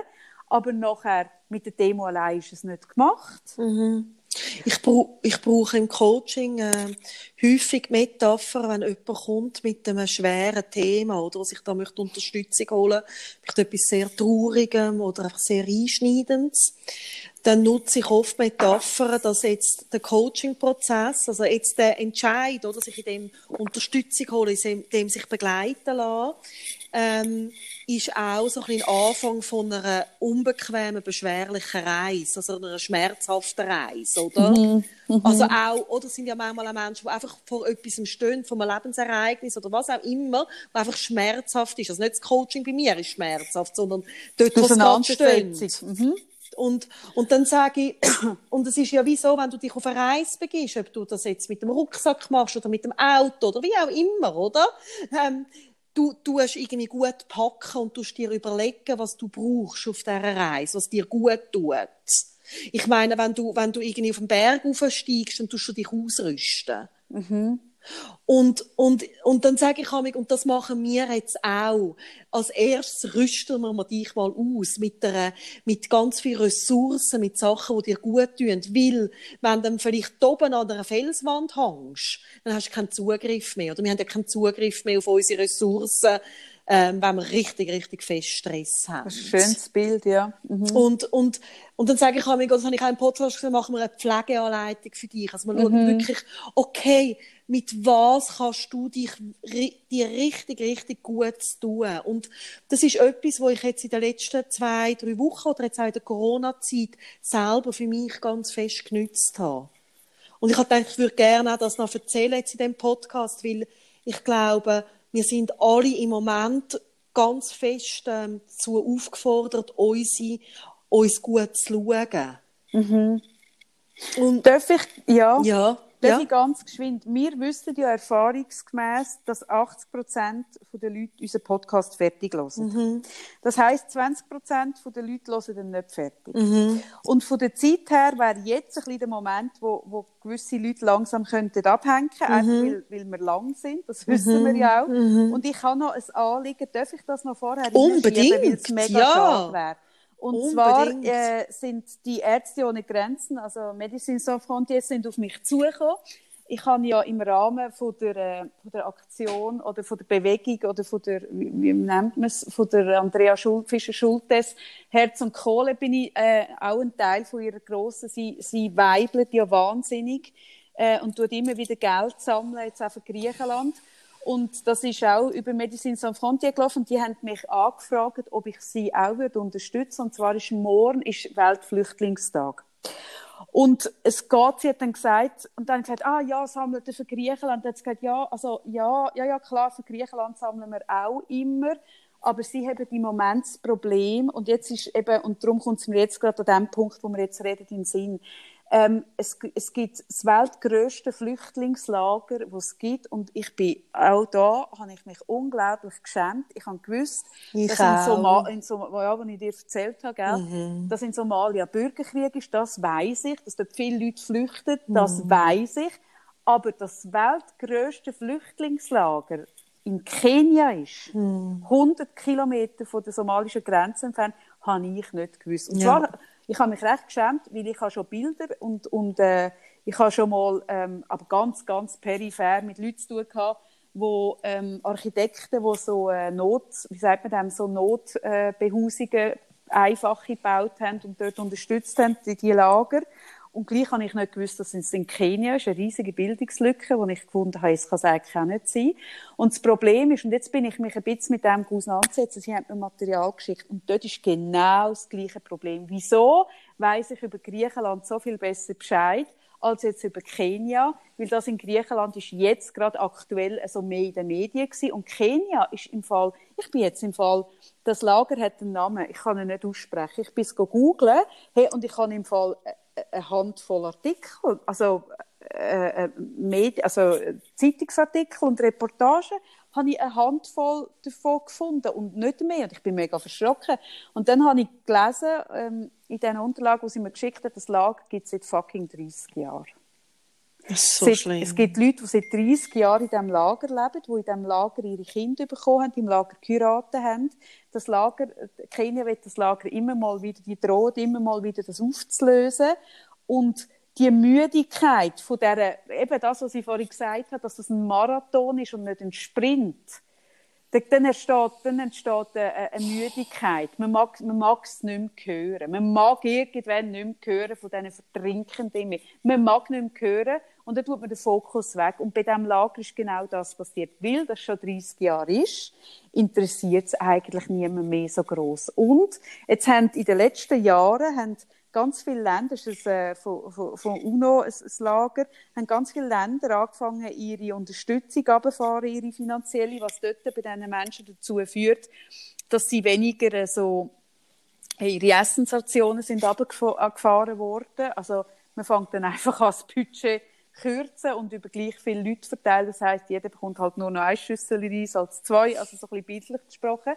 Aber nachher mit der Demo allein ist es nicht gemacht.
Mhm. Ich, brauch, ich brauche im Coaching äh, häufig Metaphern, wenn jemand kommt mit einem schweren Thema oder sich da möchte Unterstützung holen, möchte etwas sehr Traurigem oder einfach sehr Einschneidendes, dann nutze ich oft Metaphern, dass jetzt der Coaching-Prozess, also jetzt der Entscheid, oder sich in dem Unterstützung holen, in dem sich begleiten lassen, ähm, ist auch so ein bisschen Anfang von einer unbequemen, beschwerlichen Reise, also einer schmerzhaften Reise, oder? Mhm. Mhm. Also auch, oder sind ja manchmal auch Menschen, die einfach vor etwas stehen, von einem Lebensereignis oder was auch immer, was einfach schmerzhaft ist. Also nicht das Coaching bei mir ist schmerzhaft, sondern dort, wo es gerade steht. Mhm. Und, und dann sage ich, und es ist ja wie so, wenn du dich auf eine Reise begibst, ob du das jetzt mit dem Rucksack machst oder mit dem Auto oder wie auch immer, oder? Ähm, du tust irgendwie gut packen und tust dir überlegen, was du brauchst auf dieser Reise, was dir gut tut. Ich meine, wenn du, wenn du irgendwie auf den Berg aufsteigst, dann tust du dich ausrüsten. Mhm. Und, und, und dann sage ich mich, und das machen wir jetzt auch. Als erstes rüsten wir dich mal aus mit, der, mit ganz vielen Ressourcen, mit Sachen, die dir gut tun. Weil, wenn du vielleicht oben an einer Felswand hängst, dann hast du keinen Zugriff mehr. Oder wir haben ja keinen Zugriff mehr auf unsere Ressourcen, ähm, wenn wir richtig, richtig fest Stress haben.
Das ist ein schönes Bild, ja.
Mhm. Und, und, und dann sage ich, das habe ich auch im Podcast gesagt, machen wir eine Pflegeanleitung für dich. Also wir mhm. schauen wirklich, okay, mit was kannst du dich dir richtig, richtig gut tun. Und das ist etwas, wo ich jetzt in den letzten zwei, drei Wochen oder jetzt auch in der Corona-Zeit selber für mich ganz fest genützt habe. Und ich habe gedacht, ich würde gerne auch das noch erzählen jetzt in dem Podcast, weil ich glaube, wir sind alle im Moment ganz fest ähm, dazu aufgefordert, unsere, uns gut zu schauen.
Mhm. Und, Darf ich, ja?
Ja.
Darf ja. ganz geschwind? Wir wissen ja erfahrungsgemäß, dass 80 Prozent der Leute unseren Podcast fertig hören. Mhm. Das heisst, 20 Prozent der Leute hören ihn nicht fertig. Mhm. Und von der Zeit her wäre jetzt ein bisschen der Moment, wo, wo gewisse Leute langsam könnten abhängen könnten, mhm. einfach weil, weil wir lang sind. Das wissen mhm. wir ja auch. Mhm. Und ich habe noch ein Anliegen. Darf ich das noch vorher
Unbedingt.
Weil es mega ja. schade wäre. Und Unbedingt. zwar äh, sind die Ärzte ohne Grenzen, also Medicine Sans Frontières, sind auf mich zugekommen. Ich habe ja im Rahmen von der, äh, von der Aktion oder von der Bewegung oder von der, wie, wie nennt man es, von der Andrea Schul Fischer-Schultes, Herz und Kohle bin ich äh, auch ein Teil von ihrer grossen, sie, sie weibelt ja wahnsinnig äh, und tut immer wieder Geld sammeln, jetzt auch für Griechenland. Und das ist auch über Medicine Sans Frontières gelaufen. Die haben mich angefragt, ob ich sie auch würde unterstützen. Und zwar ist morgen ist Weltflüchtlingstag. Und es geht, sie hat dann gesagt, und dann gesagt, ah ja, sammelt ihr für Griechenland? Und dann hat sie gesagt, ja, also, ja, ja, ja, klar, für Griechenland sammeln wir auch immer. Aber sie haben im Moment das Problem, und jetzt ist eben, und darum kommt es mir jetzt gerade an dem Punkt, wo wir jetzt reden, in den Sinn. Ähm, es, es gibt das weltgrößte Flüchtlingslager, das es gibt. Und ich bin auch da, habe ich mich unglaublich geschämt. Ich habe gewusst,
Ich
dass in,
auch.
Soma in Soma ja, was ich dir erzählt habe, gell,
Mhm.
dass in Somalia Bürgerkrieg ist, das weiß ich. Dass dort viele Leute flüchten,
Mhm.
das weiß ich. Aber das weltgrößte Flüchtlingslager in Kenia ist,
Mhm.
100 Kilometer von der somalischen Grenze entfernt, habe ich nicht gewusst. Und
Ja.
Ich habe mich recht geschämt, weil ich habe schon Bilder und, und äh, ich habe schon mal, ähm, aber ganz, ganz peripher mit Leuten zu tun gehabt, wo ähm, Architekten, die so äh, Not, wie sagt man dem, so Notbehausungen einfache gebaut haben und dort unterstützt haben, die, die Lager. Und gleich habe ich nicht gewusst, dass es in Kenia ist, eine riesige Bildungslücke, die ich gefunden habe, es kann eigentlich auch nicht sein. Und das Problem ist, und jetzt bin ich mich ein bisschen mit dem auseinandergesetzt, sie haben mir Material geschickt und dort ist genau das gleiche Problem. Wieso weiss ich über Griechenland so viel besser Bescheid, als jetzt über Kenia, weil das in Griechenland ist jetzt gerade aktuell also mehr in den Medien gewesen. und Kenia ist im Fall, ich bin jetzt im Fall, das Lager hat einen Namen, ich kann ihn nicht aussprechen, ich bin es googeln, hey, und ich habe im Fall äh, eine Handvoll Artikel, also, äh, äh, Medi also Zeitungsartikel und Reportagen, habe ich eine Handvoll davon gefunden und nicht mehr. Und ich bin mega verschrocken. Und dann habe ich gelesen, ähm, in den Unterlagen, die sie mir geschickt hat, das Lager gibt es seit fucking 30 Jahren.
Das so
Seit-. Es gibt Leute, die seit 30 Jahren in diesem Lager leben, die in diesem Lager ihre Kinder bekommen haben, im Lager geheiratet haben. Das Lager, Kenia wird das Lager immer mal wieder, die droht immer mal wieder, das aufzulösen. Und die Müdigkeit von der, eben das, was ich vorhin gesagt habe, dass es ein Marathon ist und nicht ein Sprint, dann- entsteht, dann entsteht eine, eine Müdigkeit. Man mag, man mag es nicht mehr hören. Man mag irgendwann nicht mehr hören von diesen Vertrinkenden. Man mag nicht mehr hören und dann tut man den Fokus weg. Und bei diesem Lager ist genau das passiert. Weil das schon 30 Jahre ist, interessiert es eigentlich niemand mehr so groß. Und jetzt haben in den letzten Jahren haben ganz viele Länder, das ist äh, von, von, UNO ein, ein Lager, haben ganz viele Länder angefangen, ihre Unterstützung abzufahren, ihre finanzielle, was dort bei diesen Menschen dazu führt, dass sie weniger äh, so ihre Essensrationen sind abgefahren worden. Also man fängt dann einfach an, das Budget kürzen und über gleich viele Leute verteilen. Das heißt, jeder bekommt halt nur noch ein Schüssel Reis als zwei, also so ein bisschen bildlich gesprochen.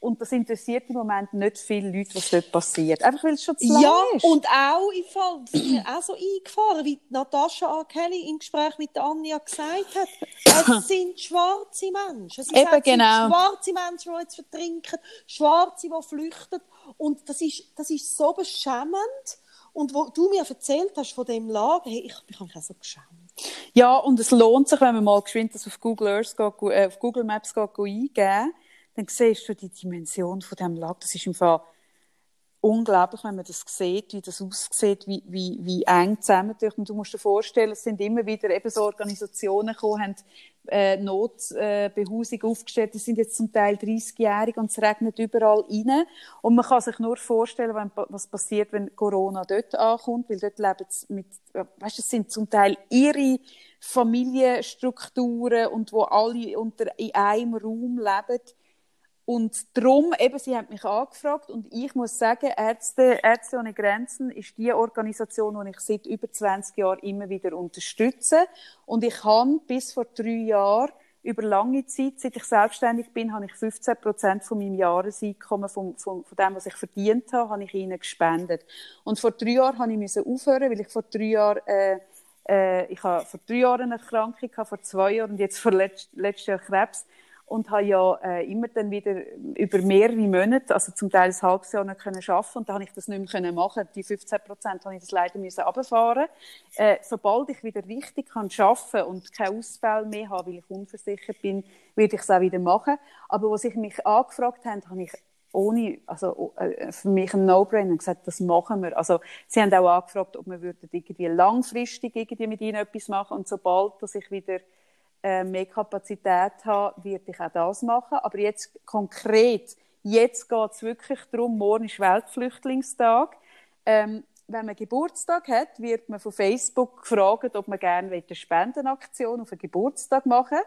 Und das interessiert im Moment nicht viele Leute, was dort passiert. Einfach weil es schon zu lang
Ja,
ist.
und auch im Fall, das ist mir auch so eingefahren, wie Natascha A. Kelly im Gespräch mit Anja gesagt hat. Es sind schwarze Menschen. Sie
Eben,
sagt, es sind
genau.
schwarze Menschen, die jetzt vertrinken, Schwarze, die flüchten. Und das ist, das ist so beschämend. Und wo du mir erzählt hast von dem Lager, hey, ich, ich habe mich auch so geschämt.
Ja, und es lohnt sich, wenn man mal geschwind das auf Google Earth geht, äh, auf Google Maps geht, eingeben, dann siehst du die Dimension von dem Lager. Das ist im Fall unglaublich, wenn man das sieht, wie das aussieht, wie, wie, wie eng zusammentücht. Und du musst dir vorstellen, es sind immer wieder eben so Organisationen gekommen, haben äh, Notbehausung äh, aufgestellt. Die sind jetzt zum Teil 30-jährig und es regnet überall rein. Und man kann sich nur vorstellen, wenn, was passiert, wenn Corona dort ankommt, weil dort leben sie mit, weißt es sind zum Teil ihre Familienstrukturen und wo alle unter, in einem Raum leben. Und darum, eben, sie haben mich angefragt und ich muss sagen, Ärzte, Ärzte ohne Grenzen ist die Organisation, die ich seit über 20 Jahren immer wieder unterstütze. Und ich habe bis vor drei Jahren über lange Zeit, seit ich selbstständig bin, habe ich 15 Prozent von meinem Jahreseinkommen, von, von, von dem, was ich verdient habe, habe ich ihnen gespendet. Und vor drei Jahren habe ich aufhören, weil ich vor drei Jahren, äh, äh, ich habe vor drei Jahren eine Erkrankung vor zwei Jahren und jetzt vor letzt, letztes Jahr Krebs und habe ja äh, immer dann wieder über mehrere Monate, also zum Teil ein halbes Jahr nicht können arbeiten und da habe ich das nicht mehr können machen. Die 15 Prozent habe ich das leider müssen runterfahren. Äh, sobald ich wieder richtig kann arbeiten und keine Ausfälle mehr habe, weil ich unversichert bin, werde ich es auch wieder machen. Aber was ich mich angefragt haben, habe ich ohne, also äh, für mich ein No-Brainer gesagt, das machen wir. Also sie haben auch angefragt, ob wir würden irgendwie langfristig irgendwie mit ihnen etwas machen und sobald, dass ich wieder mehr Kapazität habe, werde ich auch das machen. Aber jetzt konkret, jetzt geht es wirklich darum, morgen ist Weltflüchtlingstag. Ähm, wenn man Geburtstag hat, wird man von Facebook gefragt, ob man gerne eine Spendenaktion auf einen Geburtstag machen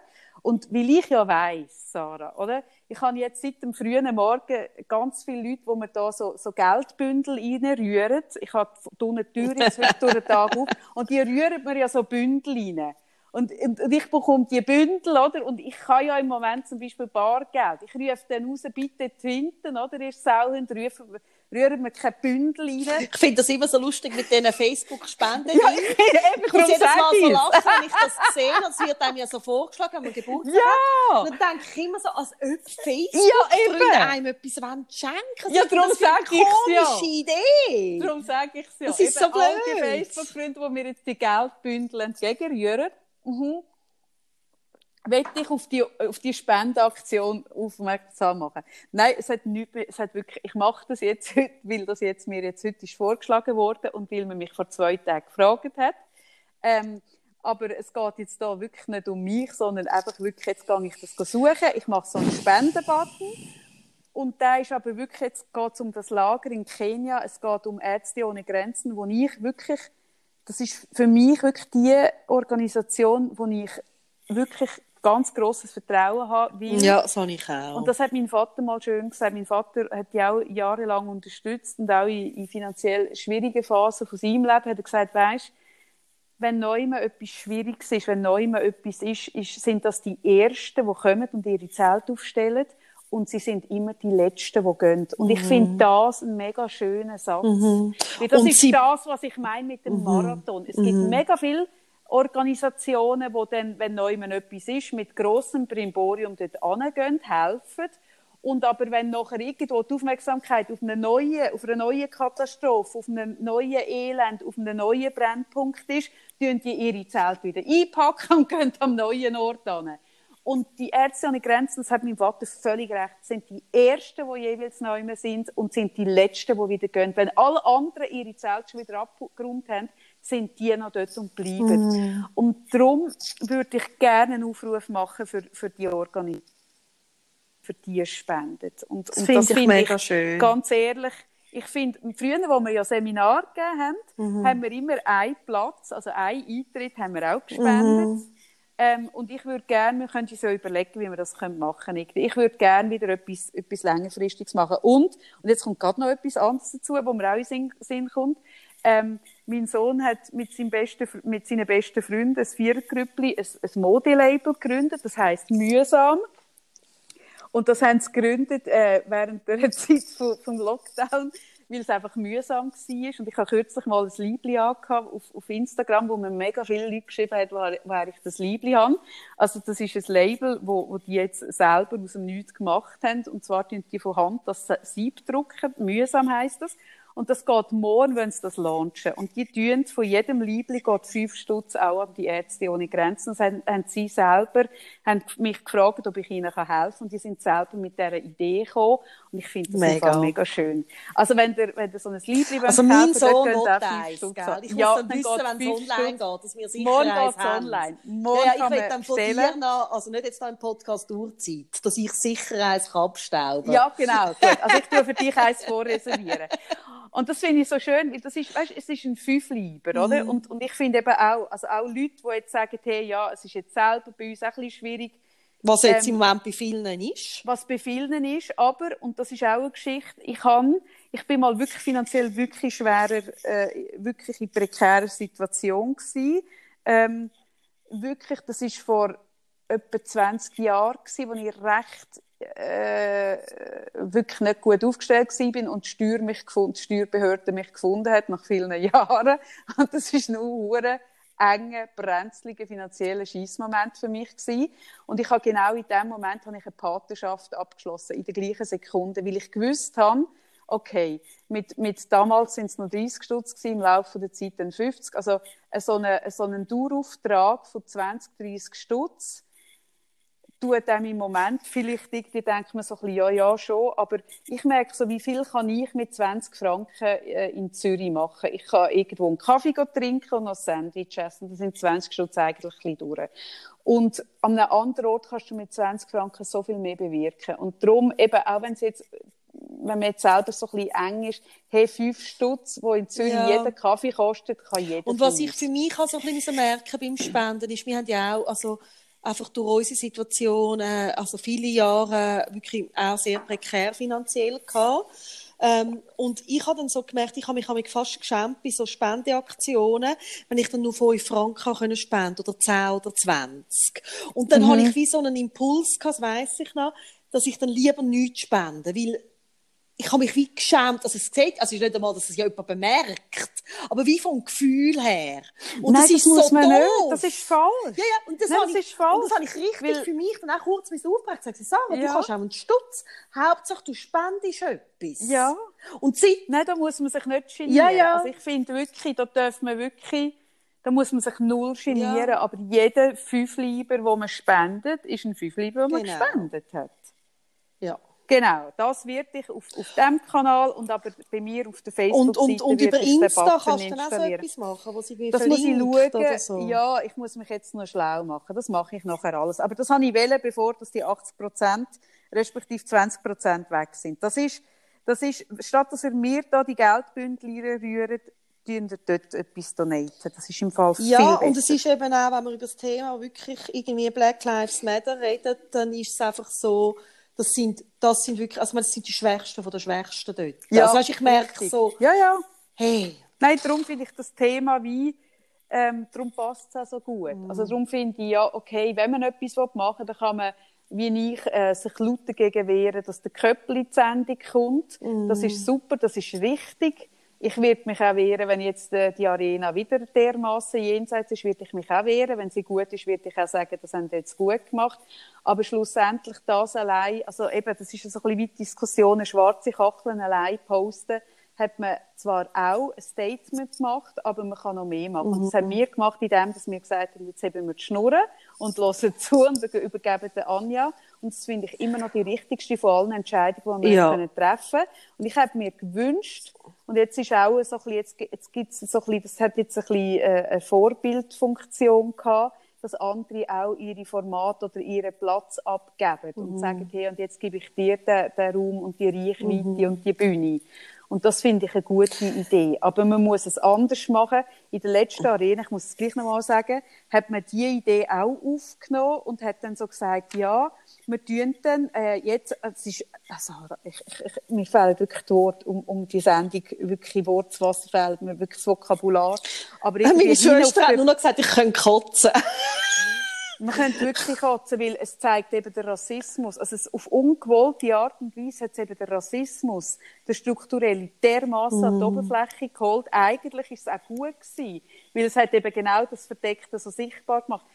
Und weil ich ja weiss, Sarah, oder? Ich habe jetzt seit dem frühen Morgen ganz viele Leute, wo mir da so, so Geldbündel reinrühren. Ich habe die Tür jetzt heute durch den Tag auf. Und die rühren mir ja so Bündel rein. Und, und, und, ich bekomme die Bündel, oder? Und ich kann ja im Moment zum Beispiel Bargeld. Ich rufe dann raus, bitte Twinten, oder? Ihr Sauhund, rufen, rühren wir kein Bündel rein.
Ich finde das immer so lustig mit diesen Facebook-Spenden.
ja, ich, eben,
ich muss jedes Mal so lachen, wenn ich das sehe. Das wird einem ja so vorgeschlagen, wenn man Geburtstag
ja.
hat. Dann denke ich immer so, als ob Facebook-Freunde ja, einem etwas schenken
Ja, darum sage ich es ja.
komische Idee.
Darum sage ich es ja.
Das ist
eben
so blöd.
All die Facebook-Freunde, die mir jetzt die Geldbündel entgegenrühren, mhm. Möchte ich auf die, auf die Spendeaktion aufmerksam machen. Nein, es hat nicht mehr, es hat wirklich, ich mache das jetzt heute, weil das jetzt mir jetzt heute ist vorgeschlagen worden und weil man mich vor zwei Tagen gefragt hat. Ähm, aber es geht jetzt da wirklich nicht um mich, sondern einfach wirklich, jetzt gehe ich das suchen. Ich mache so einen Spendenbutton. Und da ist aber wirklich, jetzt geht es um das Lager in Kenia, es geht um Ärzte ohne Grenzen, wo ich wirklich, das ist für mich wirklich die Organisation, wo ich wirklich ganz grosses Vertrauen habe.
Ja, das habe ich auch.
Und das hat mein Vater mal schön gesagt. Mein Vater hat die auch jahrelang unterstützt und auch in, in finanziell schwierigen Phasen von seinem Leben hat er gesagt, weisst, wenn neu mal etwas Schwieriges ist, wenn neu mal etwas ist, ist, sind das die Ersten, die kommen und ihre Zelte aufstellen. Und sie sind immer die Letzten, die gehen. Und ich
Mhm.
finde das einen mega schönen Satz. Weil das
Und
ist
sie-
das, was ich meine mit dem Marathon. Es gibt mega viele Organisationen, die dann, wenn neu etwas ist, mit grossem Brimborium dort hingehen, helfen. Und aber wenn nachher irgendwo die Aufmerksamkeit auf eine neue, auf eine neue Katastrophe, auf einen neuen Elend, auf einen neuen Brennpunkt ist, tun die ihre Zelte wieder einpacken und gehen am neuen Ort hin. Und die Ärzte ohne Grenzen, das hat mein Vater völlig recht, sind die Ersten, die jeweils neu sind und sind die Letzten, die wieder gehen. Wenn alle anderen ihre Zelte schon wieder abgeräumt haben, sind die noch dort und bleiben. Und darum würde ich gerne einen Aufruf machen für, für die Organisation, für die spendet. Und,
Das
und
finde ich
finde
mega schön.
Ganz ehrlich, ich finde, früher, wo wir ja Seminar gegeben haben,
Mhm.
haben wir immer einen Platz, also einen Eintritt haben wir auch gespendet.
Mhm.
Ähm, und ich würde gerne, wir können uns ja überlegen, wie wir das machen können. Ich würde gerne wieder etwas, etwas längerfristiges machen. Und, und jetzt kommt gerade noch etwas anderes dazu, wo mir auch in Sinn, Sinn kommt. Ähm, mein Sohn hat mit, seinem besten, mit seinen besten Freunden ein Vierergrüppli, ein, ein Modelabel gegründet, das heisst «Mühsam». Und das haben sie gegründet äh, während der Zeit vom, vom Lockdown, weil es einfach mühsam war. Und ich habe kürzlich mal ein Liebli angehabt auf, auf Instagram, wo mir mega viele Leute geschrieben haben, woher, woher ich das Liebli habe. Also das ist ein Label, wo, wo die jetzt selber aus dem Nichts gemacht haben. Und zwar tun die von Hand das Sieb drucken. Mühsam heisst das. Und das geht morgen, wenn sie das launchen. Und die tun von jedem Liebli geht fünf Stutz auch an die Ärzte ohne Grenzen. Das haben, haben sie selber, haben mich gefragt, ob ich ihnen helfen kann. Und die sind selber mit dieser Idee gekommen. Und ich finde das
Mega.
mega. mega schön. Also wenn ihr, wenn ihr so ein Liebli
Also
wollt
mein Sohn will eins,
Stutz
gell? Ich muss
Ja,
dann
dann
wissen,
geht
wenn es online
Stutz.
geht, dass wir sicher
Morgen
eins haben.
online. Morgen
Ja, ja, ich will dann von dir noch, also nicht jetzt da im Podcast Uhrzeit, dass ich sicher eins kann abstauben
Ja, genau. Gut. Also ich tue für dich eins vorreservieren. Und das finde ich so schön, weil das ist, weißt, es ist ein Fünfleiber, oder?
Mhm.
Und, und ich finde eben auch, also auch Leute, die jetzt sagen, hey, ja, es ist jetzt selber bei uns auch ein bisschen schwierig,
Was jetzt
Ähm,
im Moment bei vielen ist.
was bei vielen ist, aber, und das ist auch eine Geschichte, ich kann, ich bin mal wirklich finanziell wirklich schwerer, äh, wirklich in prekärer Situation gewesen. Ähm, wirklich, das ist vor etwa 20 Jahren gewesen, wo ich recht äh, wirklich nicht gut aufgestellt bin und die, Steuer mich gefunden, die Steuerbehörde mich gefunden hat nach vielen Jahren. Und das ist nur hure enge, brenzlige finanzielle Scheissmoment für mich gewesen. Und ich habe genau in dem Moment habe ich eine Partnerschaft abgeschlossen, in der gleichen Sekunde, weil ich gewusst habe, okay, mit, mit damals sind es noch 30 Stutz gewesen, im Laufe der Zeit dann 50. Also äh, so, eine, so einen Dauerauftrag von 20, 30 Stutz tut einem im Moment vielleicht irgendwie denkt man so ein bisschen, ja, ja, schon, aber ich merke so, wie viel kann ich mit 20 Franken äh, in Zürich machen? Ich kann irgendwo einen Kaffee trinken und noch ein Sandwich essen, das sind 20 Stutz eigentlich ein bisschen durch. Und an einem anderen Ort kannst du mit 20 Franken so viel mehr bewirken. Und darum, eben, auch wenn es jetzt wenn man jetzt selber so ein bisschen eng ist, hey, fünf Stutz, wo in Zürich
Ja.
jeder Kaffee kostet, kann jeder
Und was ich für mich auch so ein bisschen merken beim Spenden ist, wir haben ja auch, also einfach durch unsere Situation, äh, also viele Jahre wirklich auch sehr prekär finanziell gehabt. Ähm, und ich habe dann so gemerkt, ich habe mich, habe mich fast geschämt bei so Spendeaktionen, wenn ich dann nur 5 Franken können spenden oder 10 oder 20. Und dann habe ich wie so einen Impuls gehabt, das weiss ich noch, dass ich dann lieber nichts spende, weil ich habe mich wie geschämt, also es sieht, also es ist nicht einmal, dass es ja jemand bemerkt, aber wie vom Gefühl her. Und
Nein,
das
das
ist
muss
so
man
doof.
nicht. Das ist falsch.
Ja, ja, und das,
Nein, das
ich,
ist falsch.
und das habe ich richtig
Weil-
für mich dann auch kurz mit aufgebracht gesagt, Sarah, du
Ja.
kannst auch einen Stutz, Hauptsache du spendest etwas.
Ja.
Und sie,
Nein, da muss man sich nicht genieren.
Ja, ja.
Also ich finde wirklich, da darf man wirklich, da muss man sich null genieren.
Ja.
Aber jeder Fünfliber, den man spendet, ist ein Fünfliber, den man
Genau.
gespendet hat.
ja.
Genau, das wird ich auf, auf diesem Kanal und aber bei mir auf der
Und,
Facebook-Seite
und, und
wird
über Insta kannst du dann auch so etwas machen, wo sie
Das muss ich schauen.
so.
Ja, ich muss mich jetzt noch schlau machen. Das mache ich nachher alles. Aber das habe ich wählen, bevor dass die 80 Prozent respektive 20 Prozent weg sind. Das ist, das ist, statt dass ihr mir da die Geldbündel rührt, tun ihr dort etwas donaten. Das ist im Fall
Ja, und es ist eben auch, wenn man über das Thema wirklich irgendwie Black Lives Matter redet, dann ist es einfach so, das sind, das sind wirklich, also das sind die Schwächsten von der Schwächsten dort.
Ja,
also weißt, ich merke so,
Ja, ja.
hey,
Nein, darum finde ich das Thema wie, ähm, darum passt es auch so gut.
Mhm.
Also darum finde ich, ja, okay, wenn man etwas machen will, dann kann man, wie ich, äh, sich laut dagegen wehren, dass der Köppel in die Sendung kommt. Das
Mhm.
ist super, das ist richtig. Ich werde mich auch wehren, wenn jetzt äh, die Arena wieder dermaßen jenseits ist, werde ich mich auch wehren. Wenn sie gut ist, werde ich auch sagen, das haben sie jetzt gut gemacht. Aber schlussendlich das allein, also eben, das ist so ein bisschen wie die Diskussion, schwarze Kacheln allein posten, hat man zwar auch ein Statement gemacht, aber man kann noch mehr machen. Und das haben wir gemacht, indem dass wir gesagt haben, jetzt haben wir die Schnurren und hören zu und übergeben der Anja. Und das finde ich immer noch die richtigste von allen Entscheidungen, die wir
Ja.
können treffen Und ich habe mir gewünscht, und jetzt ist auch so ein bisschen, jetzt, jetzt gibt's so ein bisschen, das hat jetzt ein bisschen äh, eine Vorbildfunktion gehabt, dass andere auch ihre Formate oder ihren Platz abgeben und sagen, hey, und jetzt gebe ich dir den, den Raum und die Reichweite und die Bühne. Und das finde ich eine gute Idee. Aber man muss es anders machen. In der letzten Arena, ich muss es gleich nochmal sagen, hat man diese Idee auch aufgenommen und hat dann so gesagt, ja, wir tun dann äh, jetzt, es ist, also, ich, ich, ich, mir fehlt wirklich die Worte, um, um die Sendung wirklich Wort zu Wasser fehlt mir wirklich das Vokabular. Aber
meine
irgendwie hin auf
Schwester hat nur noch gesagt, ich könnte kotzen.
man könnte wirklich kotzen, weil es zeigt eben den Rassismus. Also es, auf ungewollte Art und Weise hat es eben den Rassismus, der strukturelle, dermaßen an die Oberfläche geholt. Eigentlich ist es auch gut gewesen, weil es hat eben genau das Verdeckte so sichtbar gemacht.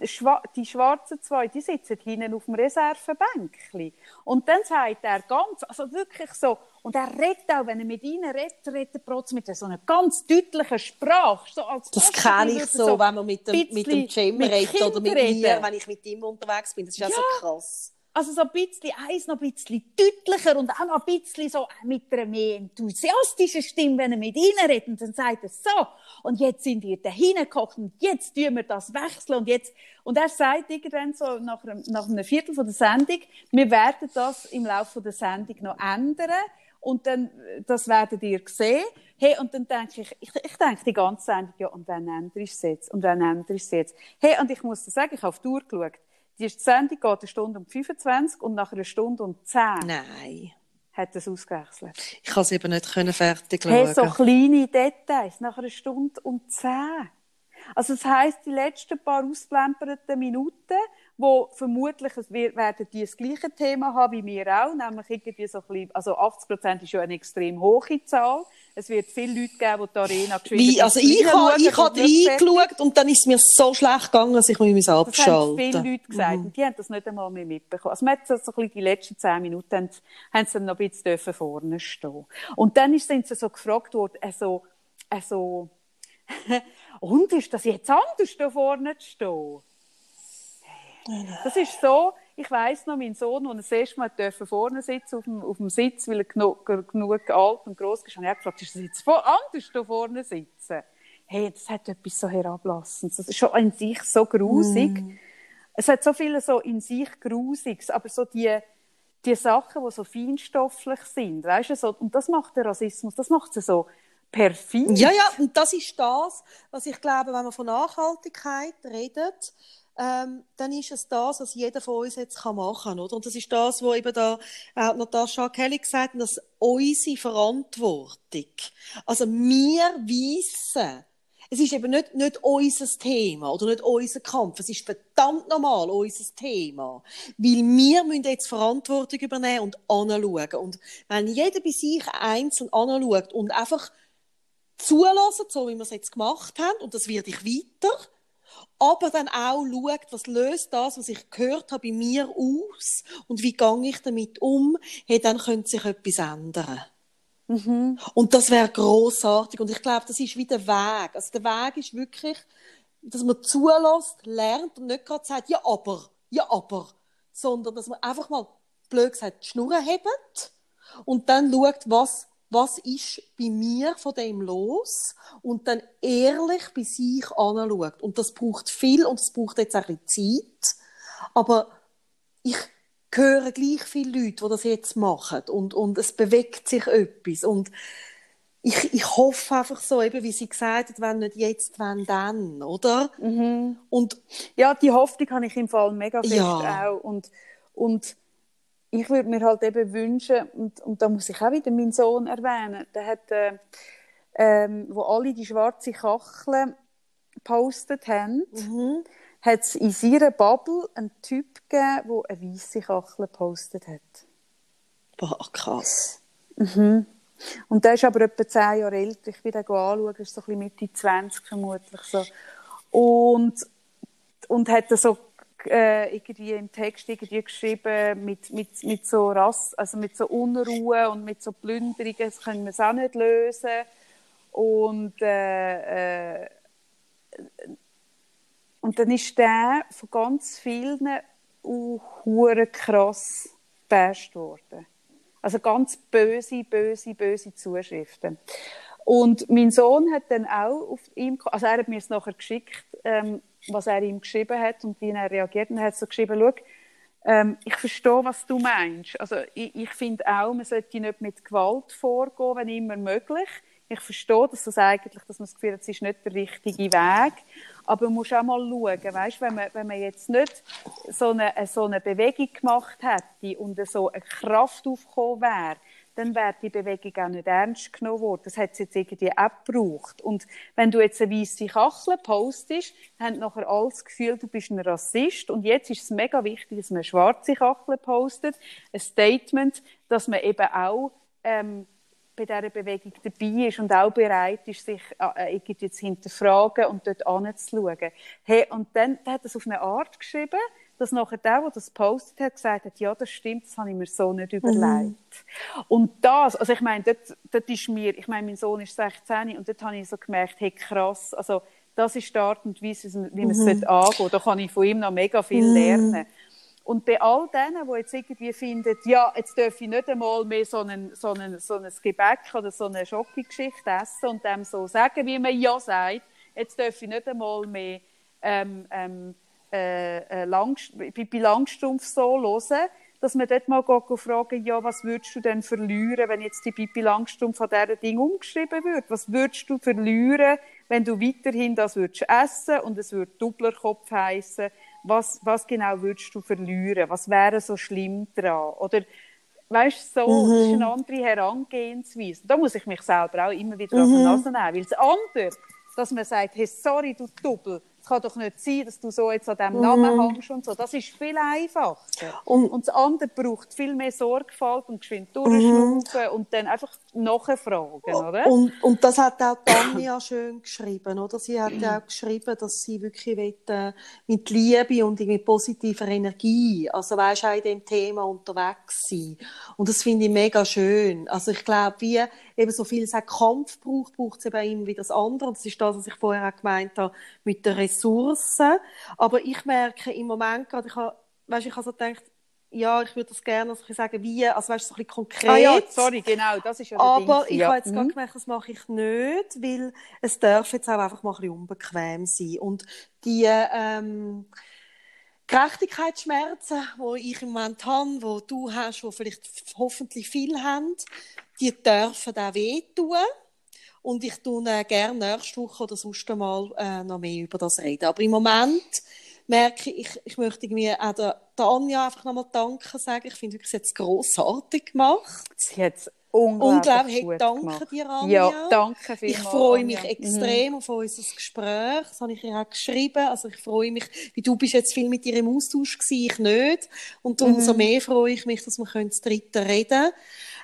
Die Schwa- Die schwarzen zwei, die sitzen hinten auf dem Reservebänkchen. Und dann sagt er ganz, also wirklich so, und er redet auch, wenn er mit ihnen redet, redet er trotzdem mit so einer ganz deutlichen Sprache. So als
Das kenne ich
bisschen
so, wenn man mit dem, mit dem Jim redet oder mit mir, wenn ich mit ihm unterwegs bin. Das ist ja, so krass.
Also so ein bisschen, eins noch ein bisschen deutlicher und auch noch ein bisschen so mit einer mehr enthusiastischen Stimme, wenn er mit ihnen redet. Und dann sagt er so, und jetzt sind wir da hingekocht und jetzt tun wir das wechseln und jetzt, und er sagt irgendwann so nach einem, nach einem Viertel von der Sendung, wir werden das im Laufe der Sendung noch ändern. Und dann, das werdet ihr sehen. Hey, und dann denke ich, ich, ich denke die ganze Sendung, ja, und wann ändere ich es jetzt? Und wann ändere ich es jetzt? Hey, und ich muss dir sagen, ich habe auf die Uhr geschaut. Die Sendung geht eine Stunde und 25 und nach einer Stunde und 10
Nein.
hat es ausgewechselt.
Ich kann es eben nicht können fertig schauen.
Hey, so kleine Details, nach einer Stunde und 10. Also das heisst, die letzten paar ausplemperten Minuten, wo vermutlich es wird, werden die das gleiche Thema haben wie wir auch, nämlich irgendwie so ein bisschen, also 80 Prozent ist ja eine extrem hohe Zahl. Es wird viele Leute geben, die die Arena geschwind
Wie, also ich habe ich habe reingeschaut und dann ist es mir so schlecht gegangen, dass ich mich
Das haben
abschalten
viele
musste.
Leute gesagt. Und die haben das nicht einmal mehr mitbekommen. Also, man hat so ein bisschen die letzten zehn Minuten haben, haben sie dann noch ein bisschen vorne stehen. Und dann sind sie so gefragt worden, also, also, und ist das jetzt anders, da vorne zu stehen? Das ist so, ich weiss noch, mein Sohn, der das erste Mal durfte vorne sitzen auf dem, auf dem Sitz, weil er genug, genug alt und gross ist, ich auch gefragt, ist das jetzt voll anders, da vorne sitzen? Hey, das hat etwas so Herablassendes. Das ist schon in sich so grusig. Es hat so viele so in sich Grusiges, aber so die, die Sachen, die so feinstofflich sind, weißt du, so, und das macht der Rassismus, das macht sie so perfid.
Ja, ja, und das ist das, was ich glaube, wenn man von Nachhaltigkeit redet, ähm, dann ist es das, was jeder von uns jetzt machen kann, oder? Und das ist das, was eben da auch Natascha Kelly gesagt hat, dass unsere Verantwortung, also wir wissen, es ist eben nicht, nicht unser Thema oder nicht unser Kampf. Es ist verdammt normal unser Thema. Weil wir müssen jetzt Verantwortung übernehmen und anschauen. Und wenn jeder bei sich einzeln anschaut und einfach zulassen, so wie wir es jetzt gemacht haben, und das werde ich weiter, aber dann auch schaut, was löst das, was ich gehört habe, bei mir aus und wie gehe ich damit um, hey, dann könnte sich etwas ändern. Mhm. Und das wäre großartig. Und ich glaube, das ist wie der Weg. Also der Weg ist wirklich, dass man zulässt, lernt und nicht gerade sagt, ja, aber, ja, aber, sondern dass man einfach mal, blöd gesagt, die Schnur hebt und dann schaut, was, was ist bei mir von dem los und dann ehrlich bei sich anschaut. Und das braucht viel und es braucht jetzt auch ein bisschen Zeit. Aber ich hören gleich viele Leute, die das jetzt machen und, und es bewegt sich etwas und ich, ich hoffe einfach so, eben wie sie gesagt hat, wenn nicht jetzt, wenn dann, oder?
Mhm. Und ja, die Hoffnung habe ich im Fall mega fest ja. auch und, und ich würde mir halt eben wünschen, und, und da muss ich auch wieder meinen Sohn erwähnen, der hat, äh, ähm, wo alle die schwarze Kachel gepostet haben, mhm hat es in seiner Bubble einen Typ gegeben, der eine weisse Kachel gepostet hat.
Boah, krass.
Mhm. Und der ist aber etwa zehn Jahre älter. Ich bin den anschauen, ist so ein bisschen Mitte 20 vermutlich so. Und, und hat so äh, irgendwie im Text irgendwie geschrieben mit, mit, mit so Rass, also mit so Unruhe und mit so Plünderungen, das können wir es auch nicht lösen. Und äh, äh, und dann ist der von ganz vielen uh, krass gebasht worden. Also ganz böse, böse, böse Zuschriften. Und mein Sohn hat dann auch auf ihm, also er hat mir es nachher geschickt, ähm, was er ihm geschrieben hat und wie er reagiert. Und er hat so geschrieben, schau, ähm, ich verstehe, was du meinst. Also ich, ich finde auch, man sollte nicht mit Gewalt vorgehen, wenn immer möglich. Ich verstehe, dass das eigentlich, dass man das Gefühl hat, es ist nicht der richtige Weg. Aber man muss auch mal schauen, weißt, wenn, man, wenn man jetzt nicht so eine, so eine Bewegung gemacht hätte und so eine Kraft aufgekommen wäre, dann wäre die Bewegung auch nicht ernst genommen worden. Das hat es jetzt irgendwie auch gebraucht. Und wenn du jetzt eine weisse Kachel postest, dann haben nachher alle das Gefühl, du bist ein Rassist. Und jetzt ist es mega wichtig, dass man eine schwarze Kachel postet. Ein Statement, dass man eben auch ähm, bei dieser Bewegung dabei ist und auch bereit ist, sich äh, irgendwie zu hinterfragen und dort anzuschauen. Hey, und dann hat er es auf eine Art geschrieben, dass nachher der, der das postet hat, gesagt hat, ja, das stimmt, das habe ich mir so nicht mhm. überlegt. Mhm. Und das, also ich meine, dort, dort ist mir, ich meine, mein Sohn ist 16 und dort habe ich so gemerkt, hey, krass, also das ist die Art und Weise, wie man es mhm. angehen Da kann ich von ihm noch mega viel mhm. lernen. Und bei all denen, die jetzt irgendwie finden, ja, jetzt darf ich nicht einmal mehr so ein, so ein, so ein Gebäck oder so eine Schokogeschichte essen und dem so sagen, wie man ja sagt, jetzt darf ich nicht einmal mehr ähm, ähm, äh, äh Langst Pippi Langstrumpf so hören, dass man dort mal fragen ja, was würdest du denn verlieren, wenn jetzt die Pippi Langstrumpf von dieser Ding umgeschrieben wird? Was würdest du verlieren, wenn du weiterhin das würdest essen und es würde Dopplerkopf heißen? was, was genau würdest du verlieren? Was wäre so schlimm daran? Oder, weißt du, so, mhm. das ist eine andere Herangehensweise. Da muss ich mich selber auch immer wieder mhm. an die Nase nehmen, weil das andere, dass man sagt, hey, sorry, du Doppel, kann doch nicht sein, dass du so jetzt an diesem Namen mm. hängst und so. Das ist viel einfacher. Und, und das andere braucht viel mehr Sorgfalt und geschwind durchschnaufen mm. und dann einfach nachfragen, oder?
Und, und das hat auch Tanja schön geschrieben, oder? Sie hat ja auch geschrieben, dass sie wirklich will, äh, mit Liebe und mit positiver Energie, also weißt auch in dem Thema unterwegs sein. Und das finde ich mega schön. Also ich glaube, wie eben so viel es auch Kampf braucht, braucht es eben immer wie das andere. Und das ist das, was ich vorher auch gemeint habe mit der Ressourcen. Aber ich merke im Moment gerade, ich habe, weißt, ich habe so gedacht, ja, ich würde das gerne also ich sagen, wie, also weißt du, so ein bisschen konkret. Ah
ja, sorry, genau, das ist ja
Aber
Ding.
ich ja. habe jetzt mhm. gerade gemerkt, das mache ich nicht, weil es darf jetzt auch einfach mal ein bisschen unbequem sein. Und die, ähm, Gerechtigkeitsschmerzen, die ich im Moment habe, die du hast, die vielleicht hoffentlich viele haben, die dürfen auch wehtun. Und ich tue gerne nächste Woche oder sonst einmal äh, noch mehr über das reden. Aber im Moment merke ich, ich, möchte mir auch der, der Anja einfach nochmal Danke sagen. Ich finde sie hat es grossartig gemacht.
Sie hat unglaublich.
Hey, danke dir, Anja.
Ja, danke vielmals.
Ich freue mich
Anja.
extrem mhm. auf unser Gespräch. Das habe ich ihr auch geschrieben. Also ich freue mich, wie du bist jetzt viel mit ihr im Austausch gewesen, ich nicht. Und umso mhm. mehr freue ich mich, dass wir das dritte reden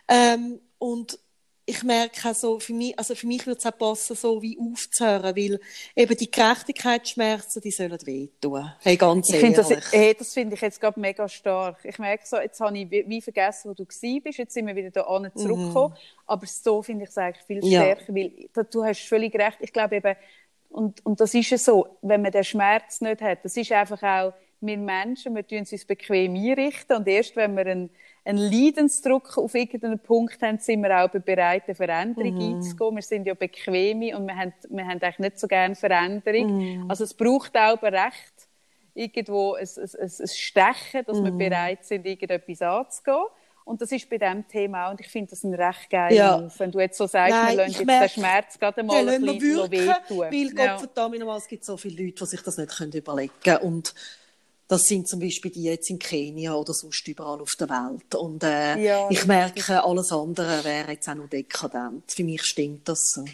ähm, Und ich merke auch so, für mich, also für mich würde es auch passen, so wie aufzuhören, weil eben die Gerechtigkeitsschmerzen, die sollen wehtun. Hey, ganz
ich
ehrlich.
Das, hey, das finde ich jetzt gerade mega stark. Ich merke so, jetzt habe ich wie, vergessen, wo du bist, jetzt sind wir wieder da an zurückgekommen, mhm. aber so finde ich es eigentlich viel stärker, ja. weil du hast völlig recht, ich glaube eben, und, und das ist ja so, wenn man den Schmerz nicht hat, das ist einfach auch, wir Menschen, wir tun uns bequem einrichten und erst wenn wir einen einen Leidensdruck auf irgendeinen Punkt haben, sind wir auch bereit, eine Veränderung mhm. einzugehen. Wir sind ja bequeme und wir haben, wir haben eigentlich nicht so gerne Veränderung. Mhm. Also es braucht auch recht irgendwo ein, ein, ein Stechen, dass mhm. wir bereit sind, irgendetwas anzugehen. Und das ist bei diesem Thema auch, und ich finde das ein recht geiler ja. Wenn du jetzt so sagst, Nein, wir lassen jetzt merke, den Schmerz gerade mal ein bisschen wehtun.
Weil ja. Gott verdammt nochmal, es gibt so viele Leute, die sich das nicht überlegen können. Und das sind zum Beispiel die jetzt in Kenia oder sonst überall auf der Welt. Und äh, ja, ich merke, alles andere wäre jetzt auch noch dekadent. Für mich stimmt das so.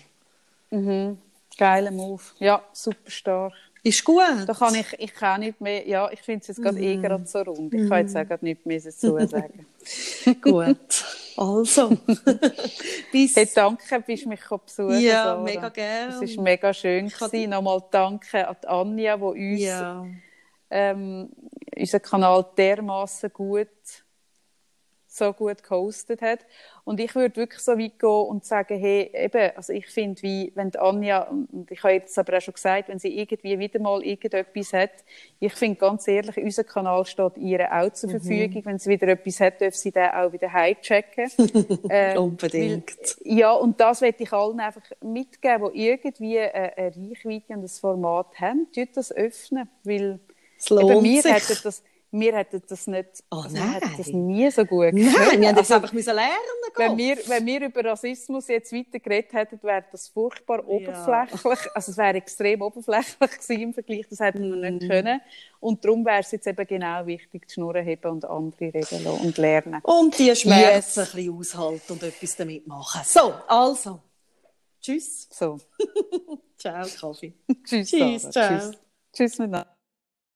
Mhm. Geiler Move. Ja, super stark.
Ist gut.
Da kann ich, ich kann nicht mehr, ja, ich finde es jetzt gerade mm. eh gerade so rund. Ich mm. kann jetzt auch gerade nicht mehr dazu sagen.
gut. Also.
Bis... Hey, danke, bist mich besuchen
Ja, Sarah. mega gerne.
Es war mega schön. Gewesen. Nochmal danke an Anja, die uns ja ähm, unseren Kanal dermaßen gut so gut gehostet hat. Und ich würde wirklich so weit gehen und sagen, hey, eben, also ich finde, wie, wenn Anja, und ich habe jetzt aber auch schon gesagt, wenn sie irgendwie wieder mal irgendetwas hat, ich finde ganz ehrlich, unser Kanal steht ihr auch zur mhm. Verfügung. Wenn sie wieder etwas hat, darf sie den auch wieder heimchecken.
äh, Unbedingt.
Weil, ja, und das möchte ich allen einfach mitgeben, die irgendwie eine, eine Reichweite und ein Format haben, tut das öffnen, weil
es lohnt
Eben, wir
sich.
Hätten das, wir hätten das nicht,
oh,
also
nein.
wir hätten das nie so gut
Nein,
können.
wir haben das
Also,
einfach müssen lernen
wenn wir, wenn wir über Rassismus jetzt weiter geredet hätten, wäre das furchtbar oberflächlich. Also es wäre extrem oberflächlich gewesen im Vergleich. Das hätten wir nicht können. Und darum wäre es jetzt eben genau wichtig, die Schnurren heben und andere reden lassen und lernen.
Und die Schmerzen ein bisschen aushalten und etwas damit machen. So, also. Tschüss.
So.
ciao, Kaffee.
Tschüss.
Tschüss, ciao.
Tschüss. Tschüss miteinander.